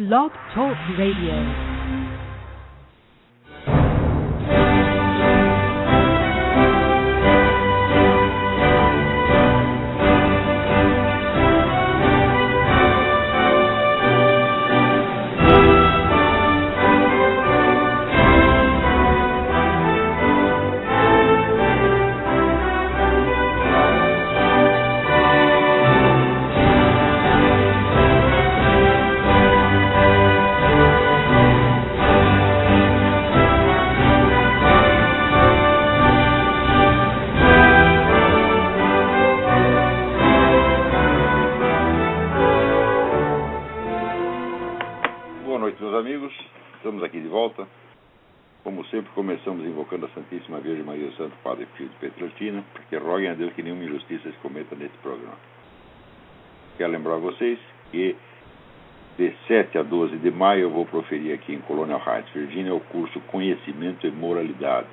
Blog Talk Radio. Maio eu vou proferir aqui em Colonial Heights, Virgínia, o curso Conhecimento e Moralidade,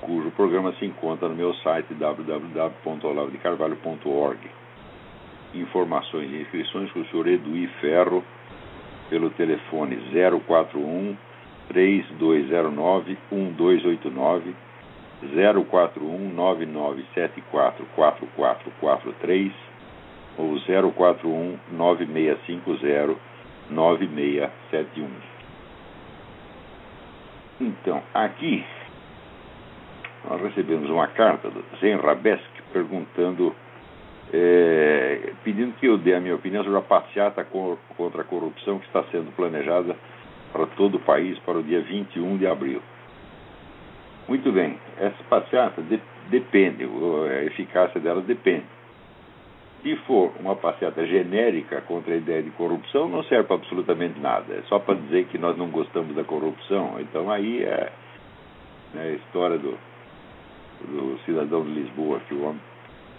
cujo programa se encontra no meu site www.olavedecarvalho.org. Informações e inscrições com o senhor Eduí Ferro, pelo telefone 041 3209 1289 041 9974 4443 ou 041 9650 9671. Então, aqui nós recebemos uma carta do Zen Rabesk perguntando é, pedindo que eu dê a minha opinião sobre a passeata contra a corrupção que está sendo planejada para todo o país para o dia 21 de abril. Muito bem, essa passeata de, depende, a eficácia dela depende. Se for uma passeata genérica contra a ideia de corrupção, não serve para absolutamente nada. É só para dizer que nós não gostamos da corrupção. Então aí é, é a história do, do cidadão de Lisboa, que o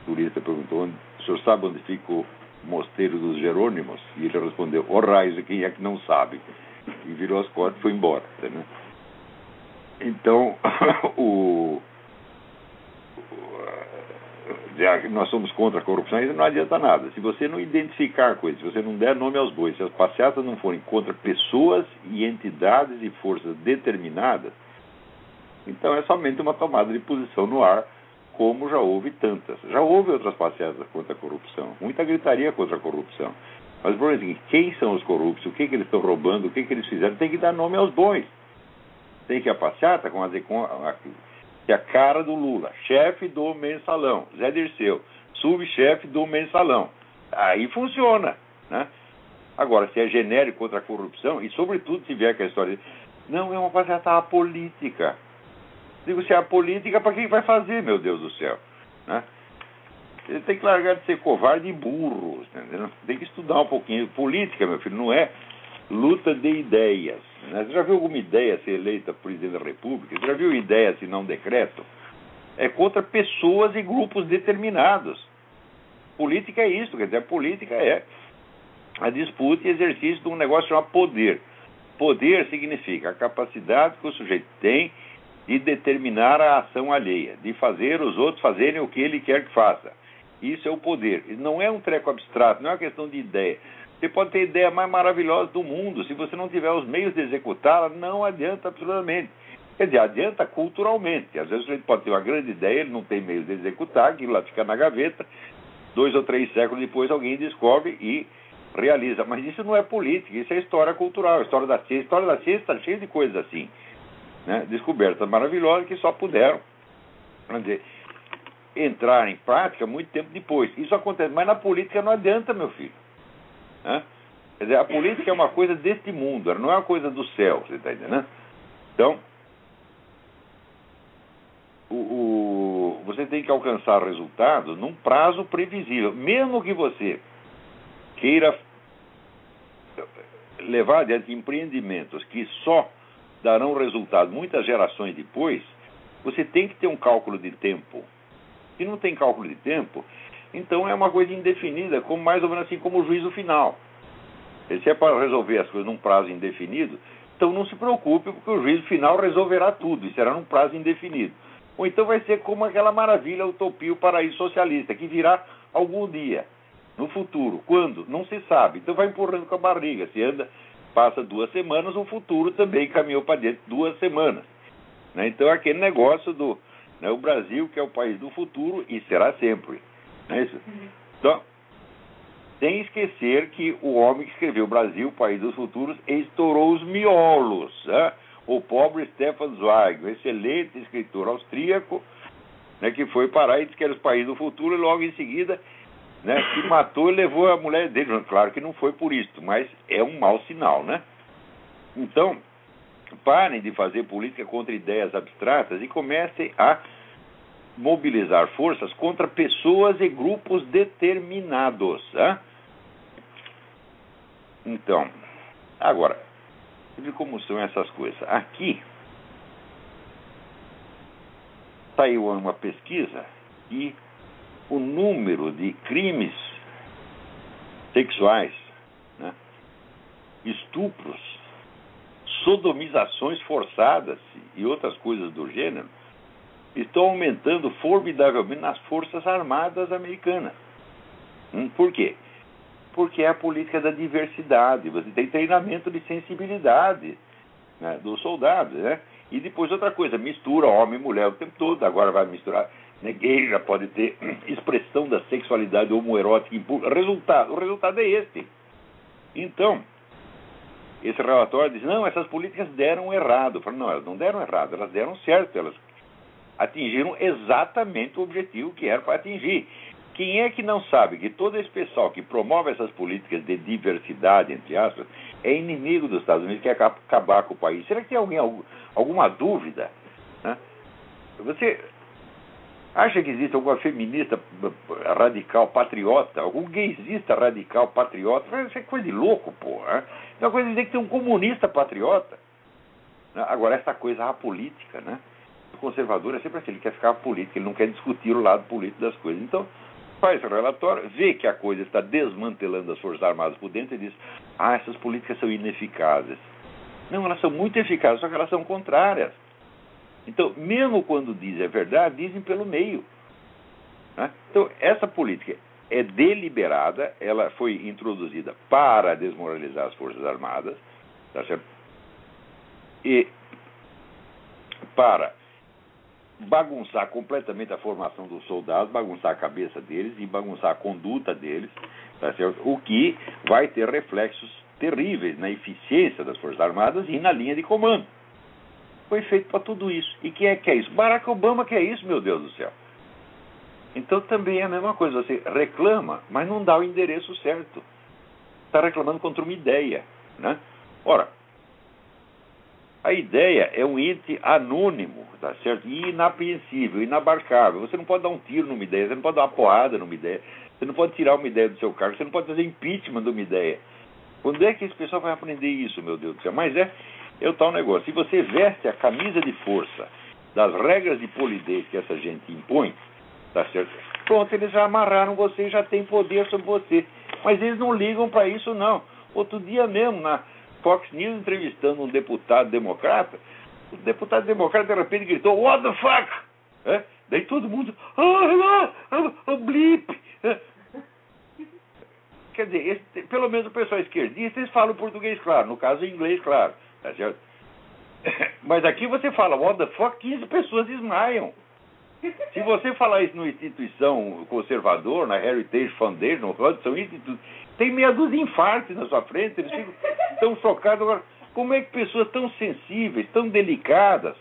turista perguntou: o senhor sabe onde fica o mosteiro dos Jerônimos? E ele respondeu: o raio, quem é que não sabe? E virou as costas e foi embora. Né? Então, o, nós somos contra a corrupção, isso não adianta nada. Se você não identificar coisas, se você não der nome aos bois, se as passeatas não forem contra pessoas e entidades e forças determinadas, então é somente uma tomada de posição no ar como já houve tantas. Já houve outras passeatas contra a corrupção, muita gritaria contra a corrupção. Mas o problema é quem são os corruptos, o que, que eles estão roubando, o que, que eles fizeram, tem que dar nome aos bois. Tem que a passeata com a, com a, que a cara do Lula, chefe do mensalão, Zé Dirceu, subchefe do mensalão. Aí funciona. Né? Agora, se é genérico contra a corrupção, e sobretudo se vier com a história não, é uma passeata política. Digo, se é a política, para quem vai fazer, meu Deus do céu? Né? Ele tem que largar de ser covarde e burro, entendeu? Tem que estudar um pouquinho. Política, meu filho, não é luta de ideias. Né? Você já viu alguma ideia ser eleita presidente da República? Você já viu ideia se não decreto? É contra pessoas e grupos determinados. Política é isso, quer dizer, a política é a disputa e exercício de um negócio chamado poder. Poder significa a capacidade que o sujeito tem de determinar a ação alheia, de fazer os outros fazerem o que ele quer que faça. Isso é o poder. Não é um treco abstrato, não é uma questão de ideia. Você pode ter a ideia mais maravilhosa do mundo, se você não tiver os meios de executá-la, não adianta absolutamente. Quer dizer, adianta culturalmente. Às vezes a gente pode ter uma grande ideia, ele não tem meios de executar, aquilo lá fica na gaveta, dois ou três séculos depois alguém descobre e realiza. Mas isso não é política, isso é história cultural, história da ciência. A história da ciência está cheia de coisas assim né, descobertas maravilhosas que só puderam dizer, entrar em prática muito tempo depois. Isso acontece, mas na política não adianta, meu filho. Né? Quer dizer, a política é uma coisa deste mundo, não é uma coisa do céu, você está entendendo? Então, o, o, você tem que alcançar resultados num prazo previsível. Mesmo que você queira levar adiante empreendimentos que só darão resultado muitas gerações depois, você tem que ter um cálculo de tempo. Se não tem cálculo de tempo, então é uma coisa indefinida, como mais ou menos assim como o juízo final. Se é para resolver as coisas num prazo indefinido, então não se preocupe, porque o juízo final resolverá tudo, e será num prazo indefinido. Ou então vai ser como aquela maravilha, utopia, o paraíso socialista, que virá algum dia, no futuro. Quando? Não se sabe. Então vai empurrando com a barriga. Se anda passa duas semanas, o futuro também caminhou para dentro duas semanas. Né? Então, aquele negócio do né, o Brasil, que é o país do futuro e será sempre. Não é isso? Então, sem esquecer que o homem que escreveu Brasil, país dos futuros, estourou os miolos. Né? O pobre Stefan Zweig, um excelente escritor austríaco, né, que foi parar e disse que era o país do futuro, e logo em seguida né, que matou e levou a mulher dele. Claro que não foi por isso, mas é um mau sinal, né? Então, parem de fazer política contra ideias abstratas e comecem a mobilizar forças contra pessoas e grupos determinados. Né? Então, agora, de como são essas coisas. Aqui saiu uma pesquisa e o número de crimes sexuais, né, estupros, sodomizações forçadas e outras coisas do gênero estão aumentando formidavelmente nas Forças Armadas Americanas. Hum, por quê? Porque é a política da diversidade. Você tem treinamento de sensibilidade né, dos soldados. Né? E depois outra coisa, mistura homem e mulher o tempo todo. Agora vai misturar né, gay já pode ter expressão da sexualidade homoerótica. Resultado, o resultado é este. Então, esse relatório diz, não, essas políticas deram errado. Eu falo, não, elas não deram errado, elas deram certo, elas atingiram exatamente o objetivo que era para atingir. Quem é que não sabe que todo esse pessoal que promove essas políticas de diversidade, entre aspas, é inimigo dos Estados Unidos, quer acabar com o país? Será que tem alguém, alguma dúvida? Né? Você, Acha que existe alguma feminista radical patriota, algum gaysista radical patriota? Isso é coisa de louco, porra. É uma coisa de dizer que tem um comunista patriota. Né? Agora, essa coisa apolítica, né? Conservador é sempre assim, ele quer ficar político, ele não quer discutir o lado político das coisas. Então, faz o relatório, vê que a coisa está desmantelando as Forças Armadas por dentro e diz: ah, essas políticas são ineficazes. Não, elas são muito eficazes, só que elas são contrárias. Então, mesmo quando dizem a verdade, dizem pelo meio. Né? Então, essa política é deliberada, ela foi introduzida para desmoralizar as Forças Armadas, tá certo? E para bagunçar completamente a formação dos soldados, bagunçar a cabeça deles e bagunçar a conduta deles, tá certo? o que vai ter reflexos terríveis na eficiência das Forças Armadas e na linha de comando foi feito para tudo isso. E quem é que é isso? Barack Obama que é isso, meu Deus do céu. Então também é a mesma coisa, você reclama, mas não dá o endereço certo. Está reclamando contra uma ideia. Né? Ora, a ideia é um ente anônimo, tá certo? E inapreensível, inabarcável. Você não pode dar um tiro numa ideia, você não pode dar uma porrada numa ideia, você não pode tirar uma ideia do seu cargo, você não pode fazer impeachment de uma ideia. Quando é que esse pessoal vai aprender isso, meu Deus do céu? Mas é, é o tal negócio. Se você veste a camisa de força das regras de polidez que essa gente impõe, tá certo? Pronto, eles já amarraram você, já tem poder sobre você. Mas eles não ligam para isso, não. Outro dia mesmo, na Fox News, entrevistando um deputado democrata, o deputado democrata de repente gritou, What the fuck? É? Daí todo mundo, ah, ah, ah, blip. É. Quer dizer, esse, pelo menos o pessoal esquerdista, eles falam português claro, no caso inglês claro. Tá certo? Mas aqui você fala, what the fuck, 15 pessoas desmaiam. Se você falar isso numa instituição conservadora, na Heritage Foundation, no Hudson Institute, tem meia dúzia de infartos na sua frente, eles ficam tão chocados. Agora, como é que pessoas tão sensíveis, tão delicadas,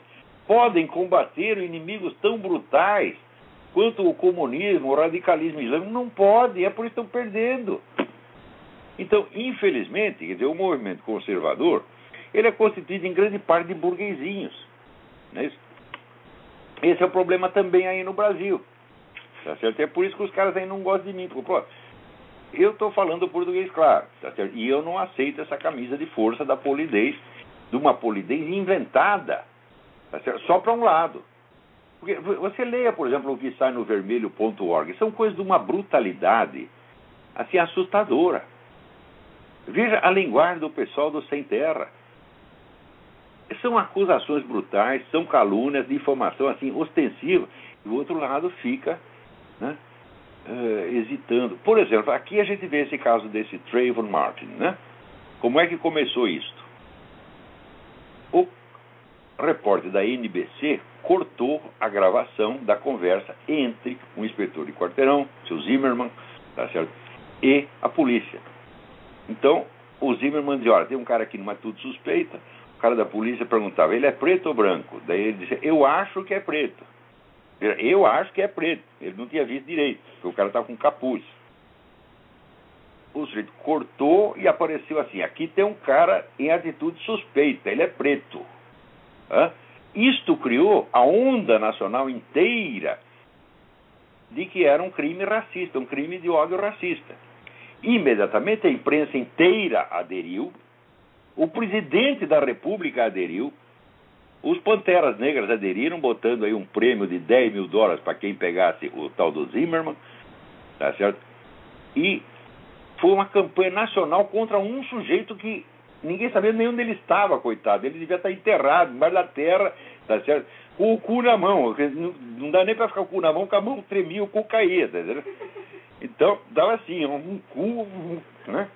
podem combater inimigos tão brutais quanto o comunismo, o radicalismo islâmico? Não pode, é por isso que estão perdendo. Então, infelizmente, quer dizer, o movimento conservador ele é constituído em grande parte de burguesinhos. Não é isso? Esse é o problema também aí no Brasil. Tá certo? É por isso que os caras aí não gostam de mim. Porque, pô, eu estou falando português claro. Tá? E eu não aceito essa camisa de força da polidez, de uma polidez inventada, tá só para um lado. Porque você leia, por exemplo, o que sai no vermelho.org, são coisas de uma brutalidade assim assustadora. Veja a linguagem do pessoal do Sem Terra são acusações brutais, são calúnias, difamação assim, ostensiva, e o outro lado fica né, uh, hesitando. Por exemplo, aqui a gente vê esse caso desse Trayvon Martin, né? Como é que começou isto? O repórter da NBC cortou a gravação da conversa entre um inspetor de quarteirão, seu Zimmerman, tá certo? e a polícia. Então, o Zimmerman dizia, olha, tem um cara aqui numa tudo suspeita, o cara da polícia perguntava, ele é preto ou branco? Daí ele dizia, eu acho que é preto. Eu acho que é preto. Ele não tinha visto direito, porque o cara estava com capuz. O sujeito cortou e apareceu assim: aqui tem um cara em atitude suspeita, ele é preto. Hã? Isto criou a onda nacional inteira de que era um crime racista, um crime de ódio racista. Imediatamente a imprensa inteira aderiu, o presidente da República aderiu, os Panteras Negras aderiram, botando aí um prêmio de 10 mil dólares para quem pegasse o tal do Zimmerman, tá certo? E foi uma campanha nacional contra um sujeito que ninguém sabia nem onde ele estava, coitado. Ele devia estar enterrado embaixo da terra, tá certo? Com o cu na mão. Não dá nem para ficar com o cu na mão, porque a mão tremia, o cu caía, tá certo? Então, dava assim, um cu né?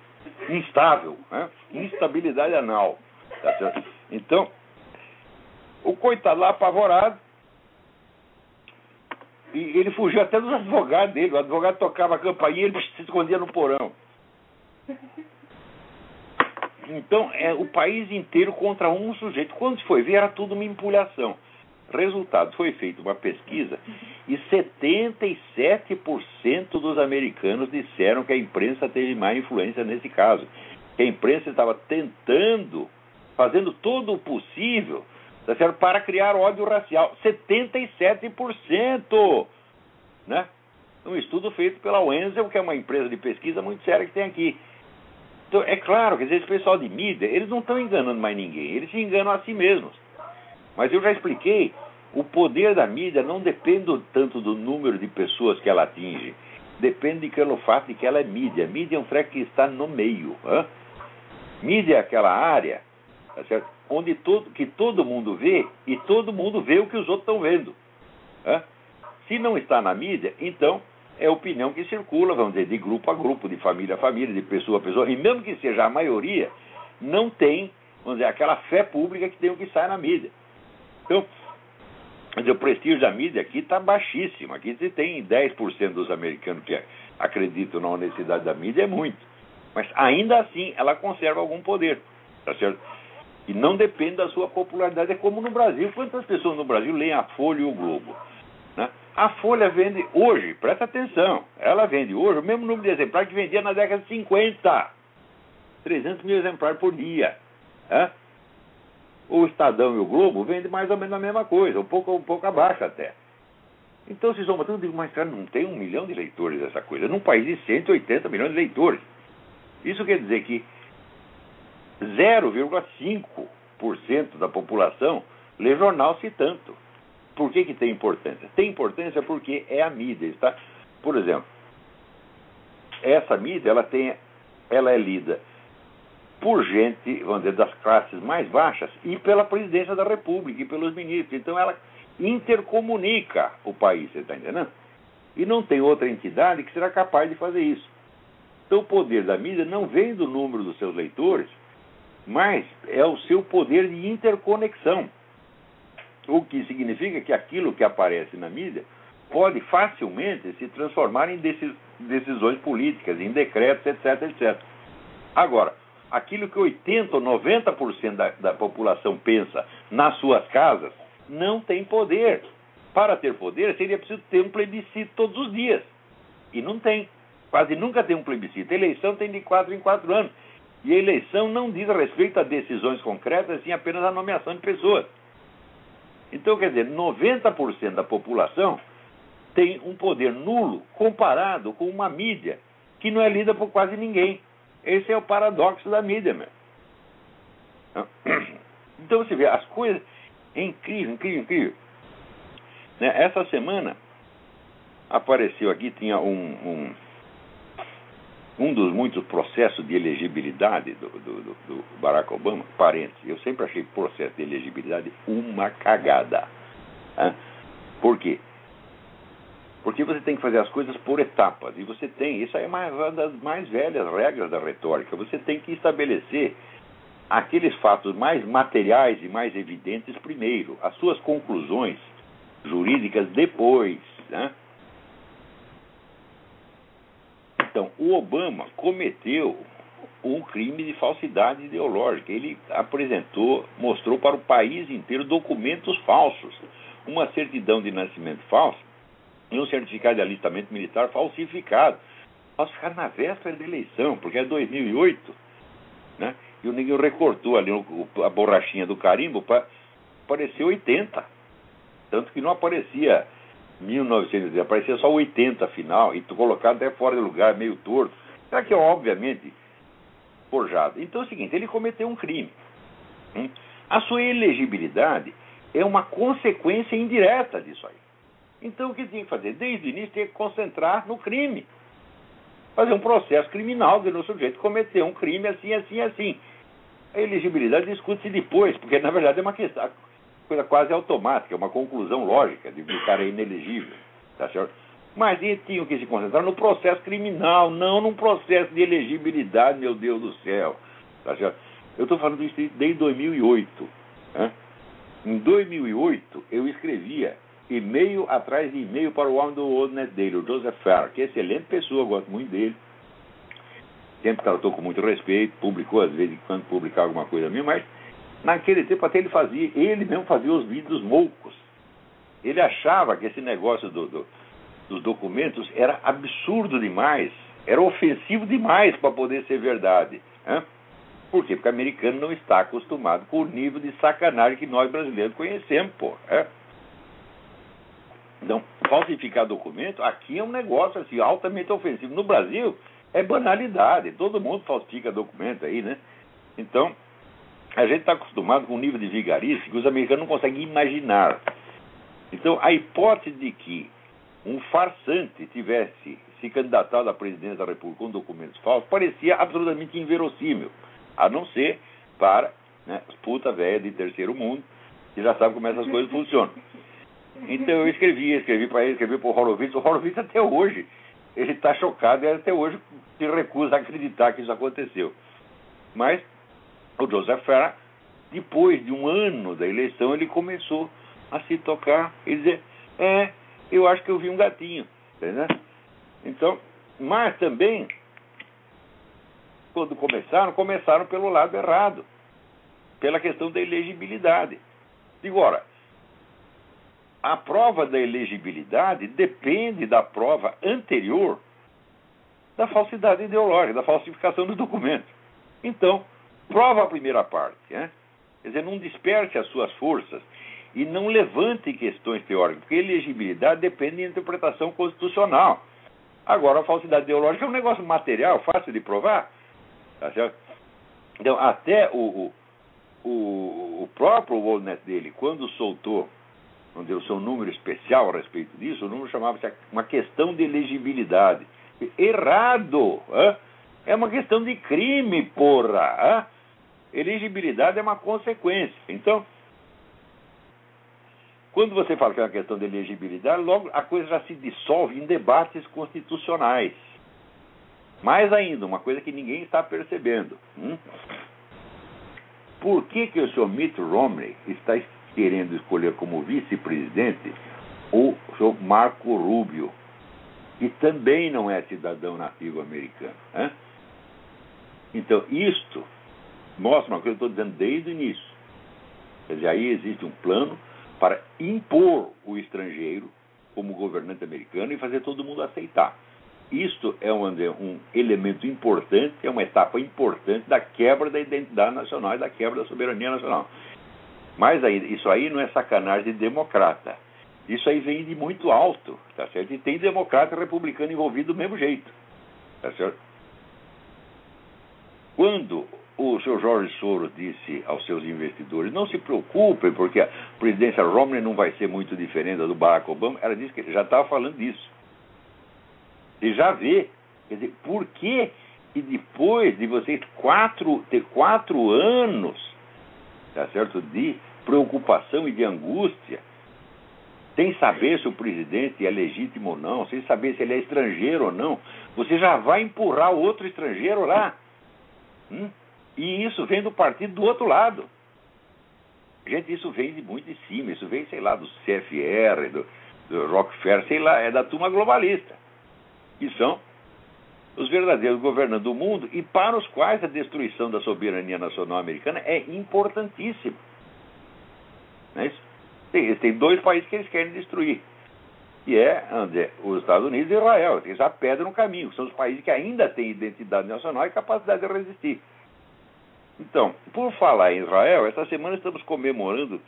instável, né? instabilidade anal. Tá certo? Então, o coitado lá apavorado, e ele fugiu até dos advogados dele. O advogado tocava a campainha e ele se escondia no porão. Então, é o país inteiro contra um sujeito. Quando se foi ver, era tudo uma empulhação. Resultado, foi feita uma pesquisa e 77% dos americanos disseram que a imprensa teve mais influência nesse caso. Que a imprensa estava tentando, fazendo todo o possível tá certo? para criar ódio racial. 77%! Né? Um estudo feito pela Wenzel, que é uma empresa de pesquisa muito séria que tem aqui. Então, é claro que esse pessoal de mídia, eles não estão enganando mais ninguém, eles se enganam a si mesmos. Mas eu já expliquei, o poder da mídia não depende tanto do número de pessoas que ela atinge, depende pelo fato de que ela é mídia. Mídia é um treco que está no meio. Hein? Mídia é aquela área tá certo? Onde que todo mundo vê e todo mundo vê o que os outros estão vendo. Hein? Se não está na mídia, então é opinião que circula, vamos dizer, de grupo a grupo, de família a família, de pessoa a pessoa, e mesmo que seja a maioria, não tem, vamos dizer, aquela fé pública que tem o que sai na mídia. Então, dizer, o prestígio da mídia aqui está baixíssimo. Aqui se tem 10% dos americanos que acreditam na honestidade da mídia, é muito. Mas ainda assim, ela conserva algum poder, tá certo? E não depende da sua popularidade. É como no Brasil. Quantas pessoas no Brasil leem a Folha e o Globo? Né? A Folha vende hoje, presta atenção, ela vende hoje o mesmo número de exemplares que vendia na década de 50. 300 mil exemplares por dia. Né? O Estadão e o Globo vendem mais ou menos a mesma coisa, um pouco, um pouco abaixo até. Então, se somam eu digo, mas cara, não tem um milhão de leitores essa coisa, num país de 180 milhões de leitores. Isso quer dizer que 0,5% da população lê jornal se tanto. Por que, que tem importância? Tem importância porque é a mídia, está? Por exemplo, essa mídia ela tem, ela é lida por gente, vamos dizer, das classes mais baixas e pela presidência da República e pelos ministros. Então ela intercomunica o país, você está entendendo? E não tem outra entidade que será capaz de fazer isso. Então o poder da mídia não vem do número dos seus leitores, mas é o seu poder de interconexão. O que significa que aquilo que aparece na mídia pode facilmente se transformar em decisões políticas, em decretos, etc, etc. Agora, aquilo que 80 ou 90% da, da população pensa nas suas casas não tem poder. Para ter poder, seria preciso ter um plebiscito todos os dias. E não tem. Quase nunca tem um plebiscito. A eleição tem de quatro em quatro anos. E a eleição não diz respeito a decisões concretas, sim apenas a nomeação de pessoas. Então, quer dizer, 90% da população tem um poder nulo comparado com uma mídia que não é lida por quase ninguém. Esse é o paradoxo da mídia, meu. Então você vê, as coisas. É incrível, incrível, incrível. Né? Essa semana apareceu aqui, tinha um, um um dos muitos processos de elegibilidade do, do, do, Barack Obama, parênteses, eu sempre achei processo de elegibilidade uma cagada. Hein? Por quê? Porque você tem que fazer as coisas por etapas. E você tem, isso aí é uma das mais velhas regras da retórica. Você tem que estabelecer aqueles fatos mais materiais e mais evidentes primeiro, as suas conclusões jurídicas depois. Né? Então, o Obama cometeu um crime de falsidade ideológica. Ele apresentou, mostrou para o país inteiro documentos falsos, uma certidão de nascimento falsa e um certificado de alistamento militar falsificado. Ficar na véspera da eleição, porque é 2008, né? E o Ninguém recortou ali a borrachinha do carimbo para aparecer 80. Tanto que não aparecia 1900, aparecia só 80 final, e colocado até fora de lugar, meio torto. Será que é obviamente forjado? Então é o seguinte, ele cometeu um crime. Hum? A sua elegibilidade é uma consequência indireta disso aí. Então o que tinha que fazer? Desde o início tinha que concentrar no crime. Fazer um processo criminal de no sujeito cometer um crime assim, assim, assim. A elegibilidade discute-se depois, porque na verdade é uma questão, coisa quase automática, é uma conclusão lógica de que o cara é inelegível. Tá certo? Mas eles tinham que se concentrar no processo criminal, não num processo de elegibilidade, meu Deus do céu. Tá certo? Eu estou falando isso desde 2008. Né? Em 2008, eu escrevia e-mail atrás de e-mail para o homem do Old Net Daily, o Joseph Farr, que é excelente pessoa, gosto muito dele. Sempre tratou com muito respeito, publicou às vezes quando publicar alguma coisa minha, mas naquele tempo até ele fazia, ele mesmo fazia os vídeos moucos. Ele achava que esse negócio do, do, dos documentos era absurdo demais, era ofensivo demais para poder ser verdade. Né? Por quê? Porque o americano não está acostumado com o nível de sacanagem que nós brasileiros conhecemos, pô. Então, falsificar documento aqui é um negócio assim, altamente ofensivo. No Brasil, é banalidade. Todo mundo falsifica documento aí, né? Então, a gente está acostumado com um nível de vigarice que os americanos não conseguem imaginar. Então, a hipótese de que um farsante tivesse se candidatado à presidência da República com documentos falsos parecia absolutamente inverossímil, a não ser para né, puta velha de terceiro mundo, que já sabe como essas coisas funcionam. Então eu escrevi, escrevi para ele, escrevi para o Horowitz. O Horowitz até hoje, ele está chocado e até hoje se recusa a acreditar que isso aconteceu. Mas o Joseph Farah, depois de um ano da eleição, ele começou a se tocar e dizer, é, eu acho que eu vi um gatinho. Entendeu? Então, mas também, quando começaram, começaram pelo lado errado, pela questão da elegibilidade. Digo, ora, a prova da elegibilidade depende da prova anterior da falsidade ideológica, da falsificação do documento. Então, prova a primeira parte. Né? Quer dizer, não desperte as suas forças e não levante questões teóricas, porque elegibilidade depende da interpretação constitucional. Agora, a falsidade ideológica é um negócio material, fácil de provar. Tá certo? Então, até o, o, o próprio Walnut dele, quando soltou não deu seu número especial a respeito disso, o número chamava-se uma questão de elegibilidade. Errado! É uma questão de crime, porra! Elegibilidade é uma consequência. Então, quando você fala que é uma questão de elegibilidade, logo a coisa já se dissolve em debates constitucionais. Mais ainda, uma coisa que ninguém está percebendo. Hum? Por que, que o senhor Mitt Romney está querendo escolher como vice-presidente o senhor Marco Rubio, que também não é cidadão nativo americano. Né? Então, isto mostra uma coisa que eu estou dizendo desde o início. Quer dizer, aí existe um plano para impor o estrangeiro como governante americano e fazer todo mundo aceitar. Isto é um, um, elemento importante, é uma etapa importante da quebra da identidade nacional e da quebra da soberania nacional. Mas aí, isso aí não é sacanagem de democrata. Isso aí vem de muito alto, tá certo? E tem democrata e republicano envolvido do mesmo jeito, tá certo? Quando o senhor Jorge Soros disse aos seus investidores, não se preocupem, porque a presidência Romney não vai ser muito diferente da do Barack Obama, ela disse que ele já estava falando disso. E já vê, quer dizer, por que que depois de vocês quatro, ter quatro anos tá certo? de preocupação e de angústia, sem saber se o presidente é legítimo ou não, sem saber se ele é estrangeiro ou não, você já vai empurrar o outro estrangeiro lá. Hum? E isso vem do partido do outro lado. Gente, isso vem de muito de cima, isso vem, sei lá, do CFR, do, do Rockefeller, sei lá, é da turma globalista. Que são os verdadeiros governantes do mundo e para os quais a destruição da soberania nacional americana é importantíssima. Não é isso? Tem, tem dois países que eles querem destruir. E é André, os Estados Unidos e Israel. Eles já pedem no caminho. São os países que ainda têm identidade nacional e capacidade de resistir. Então, por falar em Israel, essa semana estamos comemorando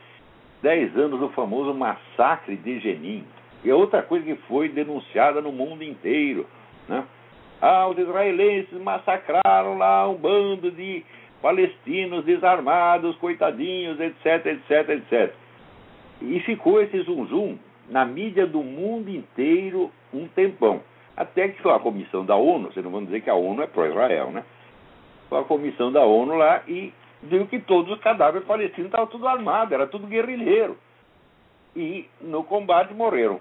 10 anos do famoso massacre de Jenin. E é outra coisa que foi denunciada no mundo inteiro. Né? Ah, os israelenses massacraram lá um bando de palestinos desarmados, coitadinhos, etc, etc, etc. E ficou esse zum zum na mídia do mundo inteiro um tempão. Até que foi a comissão da ONU, vocês não vão dizer que a ONU é pró-Israel, né? Foi a comissão da ONU lá e viu que todos os cadáveres palestinos estavam tudo armados, era tudo guerrilheiro. E no combate morreram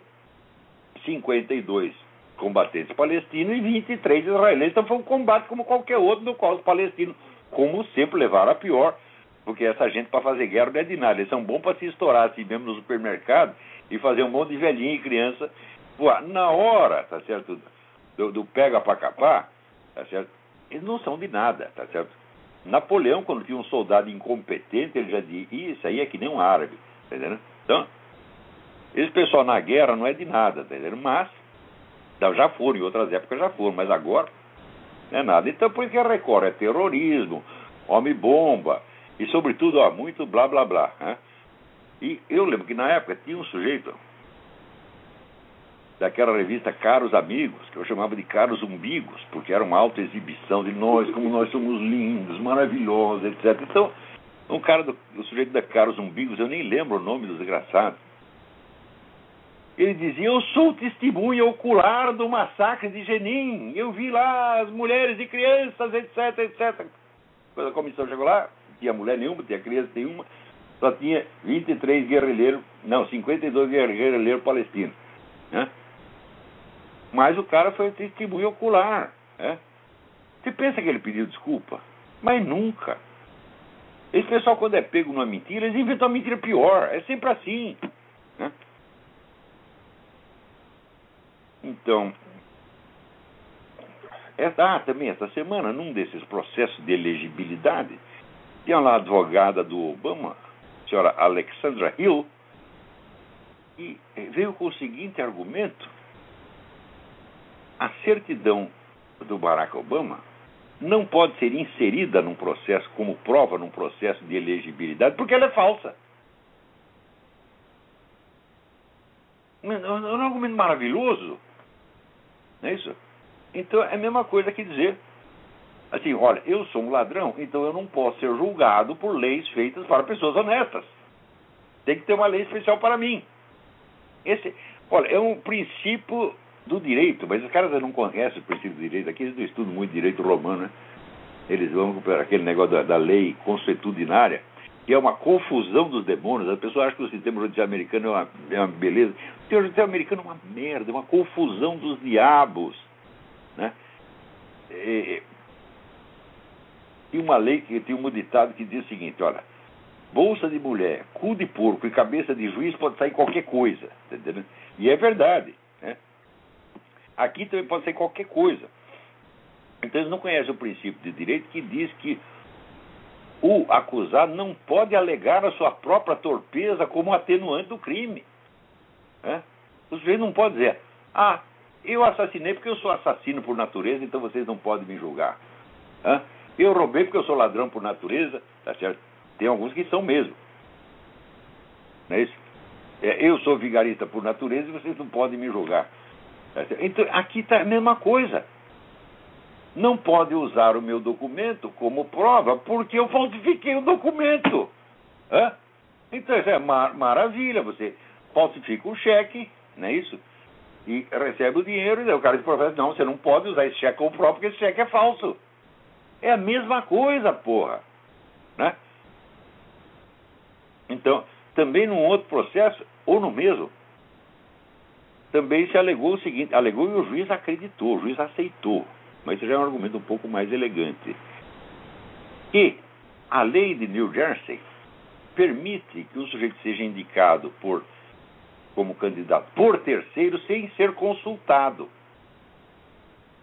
52 combatentes palestinos e 23 israelenses. Então foi um combate como qualquer outro, no qual os palestinos, como sempre, levaram a pior, porque essa gente para fazer guerra não é de nada. Eles são bons para se estourar assim mesmo no supermercado e fazer um monte de velhinho e criança voar. Na hora, tá certo, do, do pega para capar, tá certo, eles não são de nada, tá certo? Napoleão, quando tinha um soldado incompetente, ele já dizia, isso aí é que nem um árabe, tá entendendo? Então, esse pessoal na guerra não é de nada, tá entendendo? Mas já foram, em outras épocas já foram, mas agora não é nada. Então, por que a Record é terrorismo, homem-bomba, e sobretudo, ó, muito blá blá blá. Né? E eu lembro que na época tinha um sujeito daquela revista Caros Amigos, que eu chamava de Caros Umbigos, porque era uma autoexibição de nós, como nós somos lindos, maravilhosos, etc. Então, um cara do sujeito da Caros Umbigos, eu nem lembro o nome do desgraçado, ele dizia: Eu sou testemunha ocular do massacre de Jenin. Eu vi lá as mulheres e crianças, etc, etc. Quando a comissão chegou lá, não tinha mulher nenhuma, tinha criança nenhuma, só tinha 23 guerrilheiros, não, 52 guerrilheiros palestinos. Né? Mas o cara foi testemunha ocular. Né? Você pensa que ele pediu desculpa? Mas nunca. Esse pessoal, quando é pego numa mentira, eles inventam uma mentira pior. É sempre assim. Né? Então, é, ah, também essa semana, num desses processos de elegibilidade, tinha lá a advogada do Obama, senhora Alexandra Hill, e veio com o seguinte argumento: a certidão do Barack Obama não pode ser inserida num processo como prova num processo de elegibilidade, porque ela é falsa. É um argumento maravilhoso. Não é isso? Então é a mesma coisa que dizer assim, olha, eu sou um ladrão, então eu não posso ser julgado por leis feitas para pessoas honestas. Tem que ter uma lei especial para mim. Esse, olha, é um princípio do direito, mas os caras não conhecem o princípio do direito, aqui eles não estudam muito direito romano, né? Eles vão para aquele negócio da, da lei consuetudinária, que é uma confusão dos demônios. As pessoas acham que o sistema judicial americano é uma, é uma beleza. O sistema judicial americano é uma merda, é uma confusão dos diabos. Né? E, tem uma lei, que tem um ditado que diz o seguinte: olha, bolsa de mulher, cu de porco e cabeça de juiz pode sair qualquer coisa. Tá entendendo? E é verdade. Né? Aqui também pode sair qualquer coisa. Então eles não conhecem o princípio de direito que diz que o acusado não pode alegar a sua própria torpeza como atenuante do crime. Né? O sujeito não pode dizer, ah, eu assassinei porque eu sou assassino por natureza, então vocês não podem me julgar. Né? Eu roubei porque eu sou ladrão por natureza, tá certo? Tem alguns que são mesmo. Não é isso? É, eu sou vigarista por natureza e vocês não podem me julgar. Tá então, aqui está a mesma coisa não pode usar o meu documento como prova porque eu falsifiquei o documento. Hã? Então, isso é mar maravilha. Você falsifica o cheque, não é isso? E recebe o dinheiro, e o cara diz professor, não, você não pode usar esse cheque como prova porque esse cheque é falso. É a mesma coisa, porra. Né? Então, também num outro processo, ou no mesmo, também se alegou o seguinte, alegou e o juiz acreditou, o juiz aceitou, mas isso já é um argumento um pouco mais elegante, que a lei de New Jersey permite que o sujeito seja indicado por como candidato por terceiro sem ser consultado.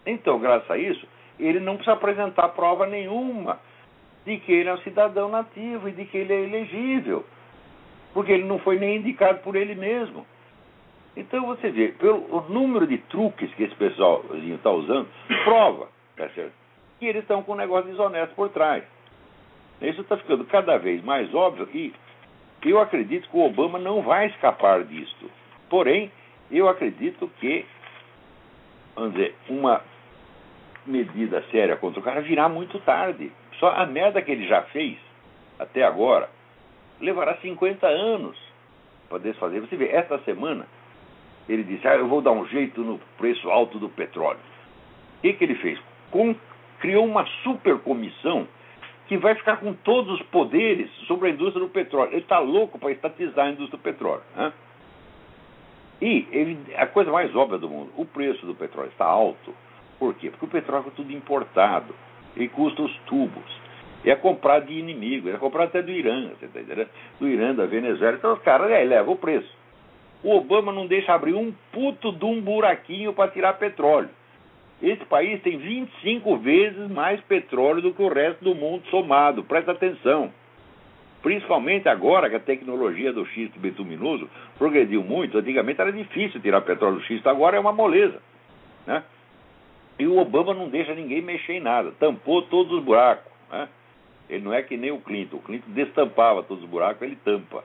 Então, graças a isso, ele não precisa apresentar prova nenhuma de que ele é um cidadão nativo e de que ele é elegível, porque ele não foi nem indicado por ele mesmo. Então você vê, pelo número de truques que esse pessoal está usando, prova tá certo? que eles estão com um negócio desonesto por trás. Isso está ficando cada vez mais óbvio e eu acredito que o Obama não vai escapar disto. Porém, eu acredito que, vamos dizer, uma medida séria contra o cara virá muito tarde. Só a merda que ele já fez até agora levará 50 anos para desfazer. Você vê, esta semana ele disse: ah, eu vou dar um jeito no preço alto do petróleo. O que, que ele fez? Com, criou uma super comissão que vai ficar com todos os poderes sobre a indústria do petróleo. Ele está louco para estatizar a indústria do petróleo. Né? E ele, a coisa mais óbvia do mundo: o preço do petróleo está alto. Por quê? Porque o petróleo é tudo importado e custa os tubos. E é comprado de inimigo, é comprado até do Irã, você tá entendendo? Do Irã, da Venezuela. Então os caras aí levam o preço. O Obama não deixa abrir um puto de um buraquinho para tirar petróleo. Esse país tem 25 vezes mais petróleo do que o resto do mundo somado. Presta atenção. Principalmente agora que a tecnologia do xisto bituminoso progrediu muito. Antigamente era difícil tirar petróleo do xisto, agora é uma moleza. Né? E o Obama não deixa ninguém mexer em nada. Tampou todos os buracos. Né? Ele não é que nem o Clinton. O Clinton destampava todos os buracos, ele tampa.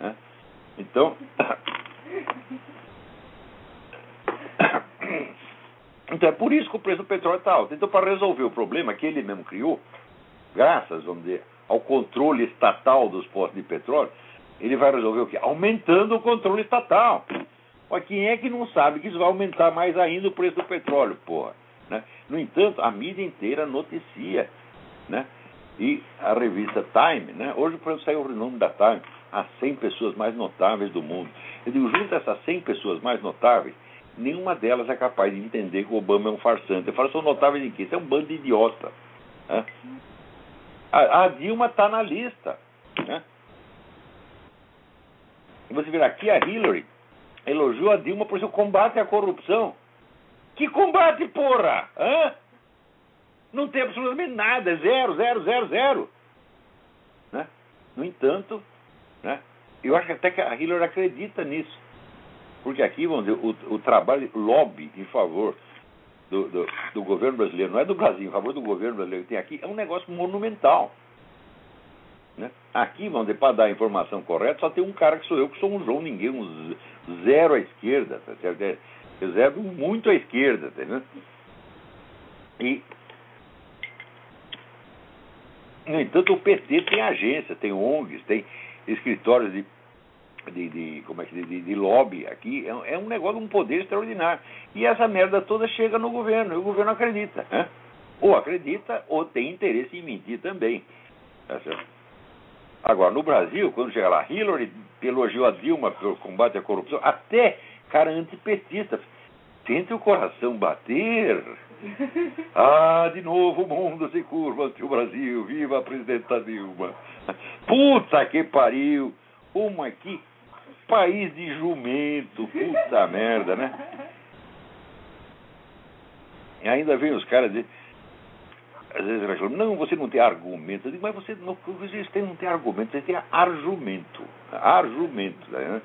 Né? Então. Então é por isso que o preço do petróleo está alto. Então, para resolver o problema que ele mesmo criou, graças, vamos dizer, ao controle estatal dos postos de petróleo, ele vai resolver o quê? Aumentando o controle estatal. Mas quem é que não sabe que isso vai aumentar mais ainda o preço do petróleo, porra? Né? No entanto, a mídia inteira noticia. Né? E a revista Time, né? hoje por exemplo, saiu o nome da Time, as 100 pessoas mais notáveis do mundo. Eu digo, junto a essas 100 pessoas mais notáveis, nenhuma delas é capaz de entender que o Obama é um farsante. Eu falo, são notáveis em quê? Isso é um bando de idiota. Né? A, a, Dilma está na lista. Né? Você vê aqui a Hillary elogiou a Dilma por seu combate à corrupção. Que combate, porra? Hã? Não tem absolutamente nada, é zero, zero, zero, zero. Né? No entanto, né, eu acho até que a Hillary acredita nisso. Porque aqui, vamos dizer, o, o trabalho lobby em favor do, do, do, governo brasileiro, não é do Brasil, em favor do governo brasileiro que tem aqui, é um negócio monumental. Né? Aqui, vamos dizer, para dar a informação correta, só tem um cara que sou eu, que sou um João Ninguém, um zero à esquerda, tá certo? Zero muito à esquerda, entendeu? E, no entanto, o PT tem agência, tem ONGs, tem escritórios de de, de, como é que de, de lobby aqui é, é, um negócio, um poder extraordinário. E essa merda toda chega no governo, e o governo acredita. Né? Ou acredita, ou tem interesse em mentir também. Tá Agora, no Brasil, quando chega lá, Hillary elogiou a Dilma pelo combate à corrupção, até cara antipetista. Tente o coração bater. Ah, de novo o mundo se curva ante o Brasil. Viva a presidenta Dilma. Puta que pariu. Uma aqui país de jumento, puta merda, né? E ainda vem os caras dizer, às vezes não, você não tem argumento. Eu digo, mas você não, vocês têm, não tem argumento, você tem argumento. Argumento. Né?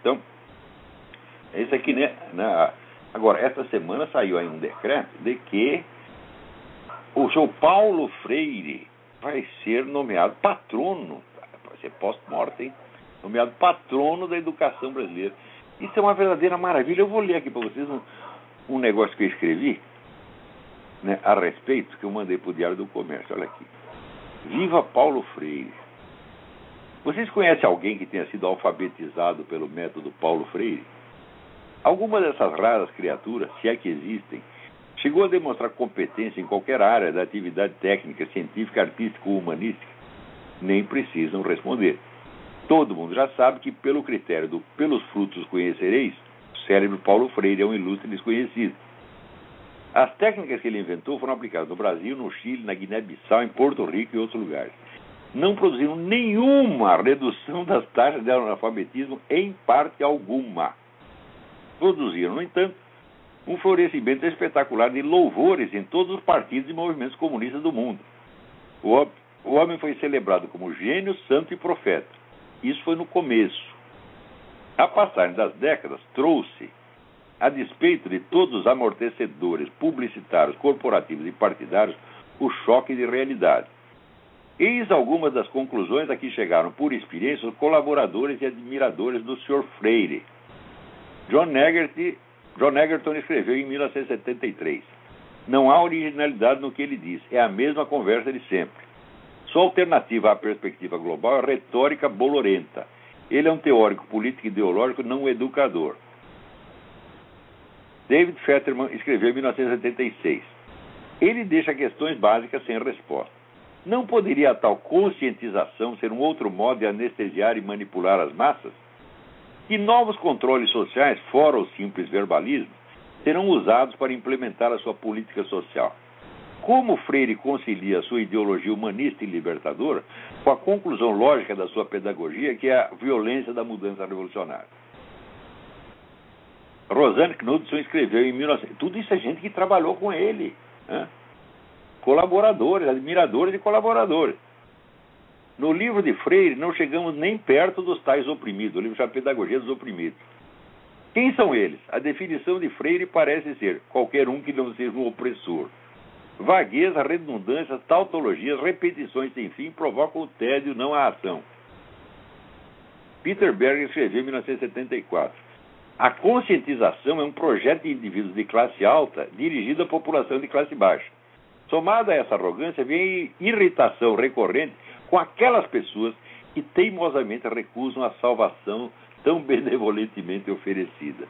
Então, isso aqui, né, né? Agora, essa semana saiu aí um decreto de que o senhor Paulo Freire vai ser nomeado patrono, vai ser post-mortem, nomeado patrono da educação brasileira. Isso é uma verdadeira maravilha. Eu vou ler aqui para vocês um, um negócio que eu escrevi né, a respeito, que eu mandei para o Diário do Comércio. Olha aqui. Viva Paulo Freire. Vocês conhecem alguém que tenha sido alfabetizado pelo método Paulo Freire? Alguma dessas raras criaturas, se é que existem, chegou a demonstrar competência em qualquer área da atividade técnica, científica, artística ou humanística? Nem precisam responder. Todo mundo já sabe que, pelo critério do pelos frutos conhecereis, cérebro Paulo Freire é um ilustre desconhecido. As técnicas que ele inventou foram aplicadas no Brasil, no Chile, na Guiné-Bissau, em Porto Rico e outros lugares. Não produziram nenhuma redução das taxas de analfabetismo em parte alguma. Produziram, no entanto, um florescimento espetacular de louvores em todos os partidos e movimentos comunistas do mundo. O, homem foi celebrado como gênio, santo e profeta. Isso foi no começo. A passagem das décadas trouxe, a despeito de todos os amortecedores publicitários, corporativos e partidários, o choque de realidade. Eis algumas das conclusões a que chegaram por experiência os colaboradores e admiradores do Sr. Freire. John Negerty John Egerton escreveu em 1973. Não há originalidade no que ele diz, é a mesma conversa de sempre. Sua alternativa à perspectiva global é retórica bolorenta. Ele é um teórico político e ideológico, não um educador. David Fetterman escreveu em 1976. Ele deixa questões básicas sem resposta. Não poderia a tal conscientização ser um outro modo de anestesiar e manipular as massas? Que novos controles sociais, fora o simples verbalismo, serão usados para implementar a sua política social. Como Freire concilia a sua ideologia humanista e libertadora com a conclusão lógica da sua pedagogia, que é a violência da mudança revolucionária? Rosanne Knudsen escreveu em 1900. Tudo isso é gente que trabalhou com ele. Né? Colaboradores, admiradores e colaboradores. No livro de Freire, não chegamos nem perto dos tais oprimidos, o livro chama Pedagogia dos Oprimidos. Quem são eles? A definição de Freire parece ser qualquer um que não seja um opressor. Vagueza, redundâncias, tautologias, repetições sem fim provocam o tédio, não a ação. Peter Berger escreveu em 1974. A conscientização é um projeto de indivíduos de classe alta dirigido à população de classe baixa. Somada a essa arrogância, vem irritação recorrente com aquelas pessoas que teimosamente recusam a salvação tão benevolentemente oferecida.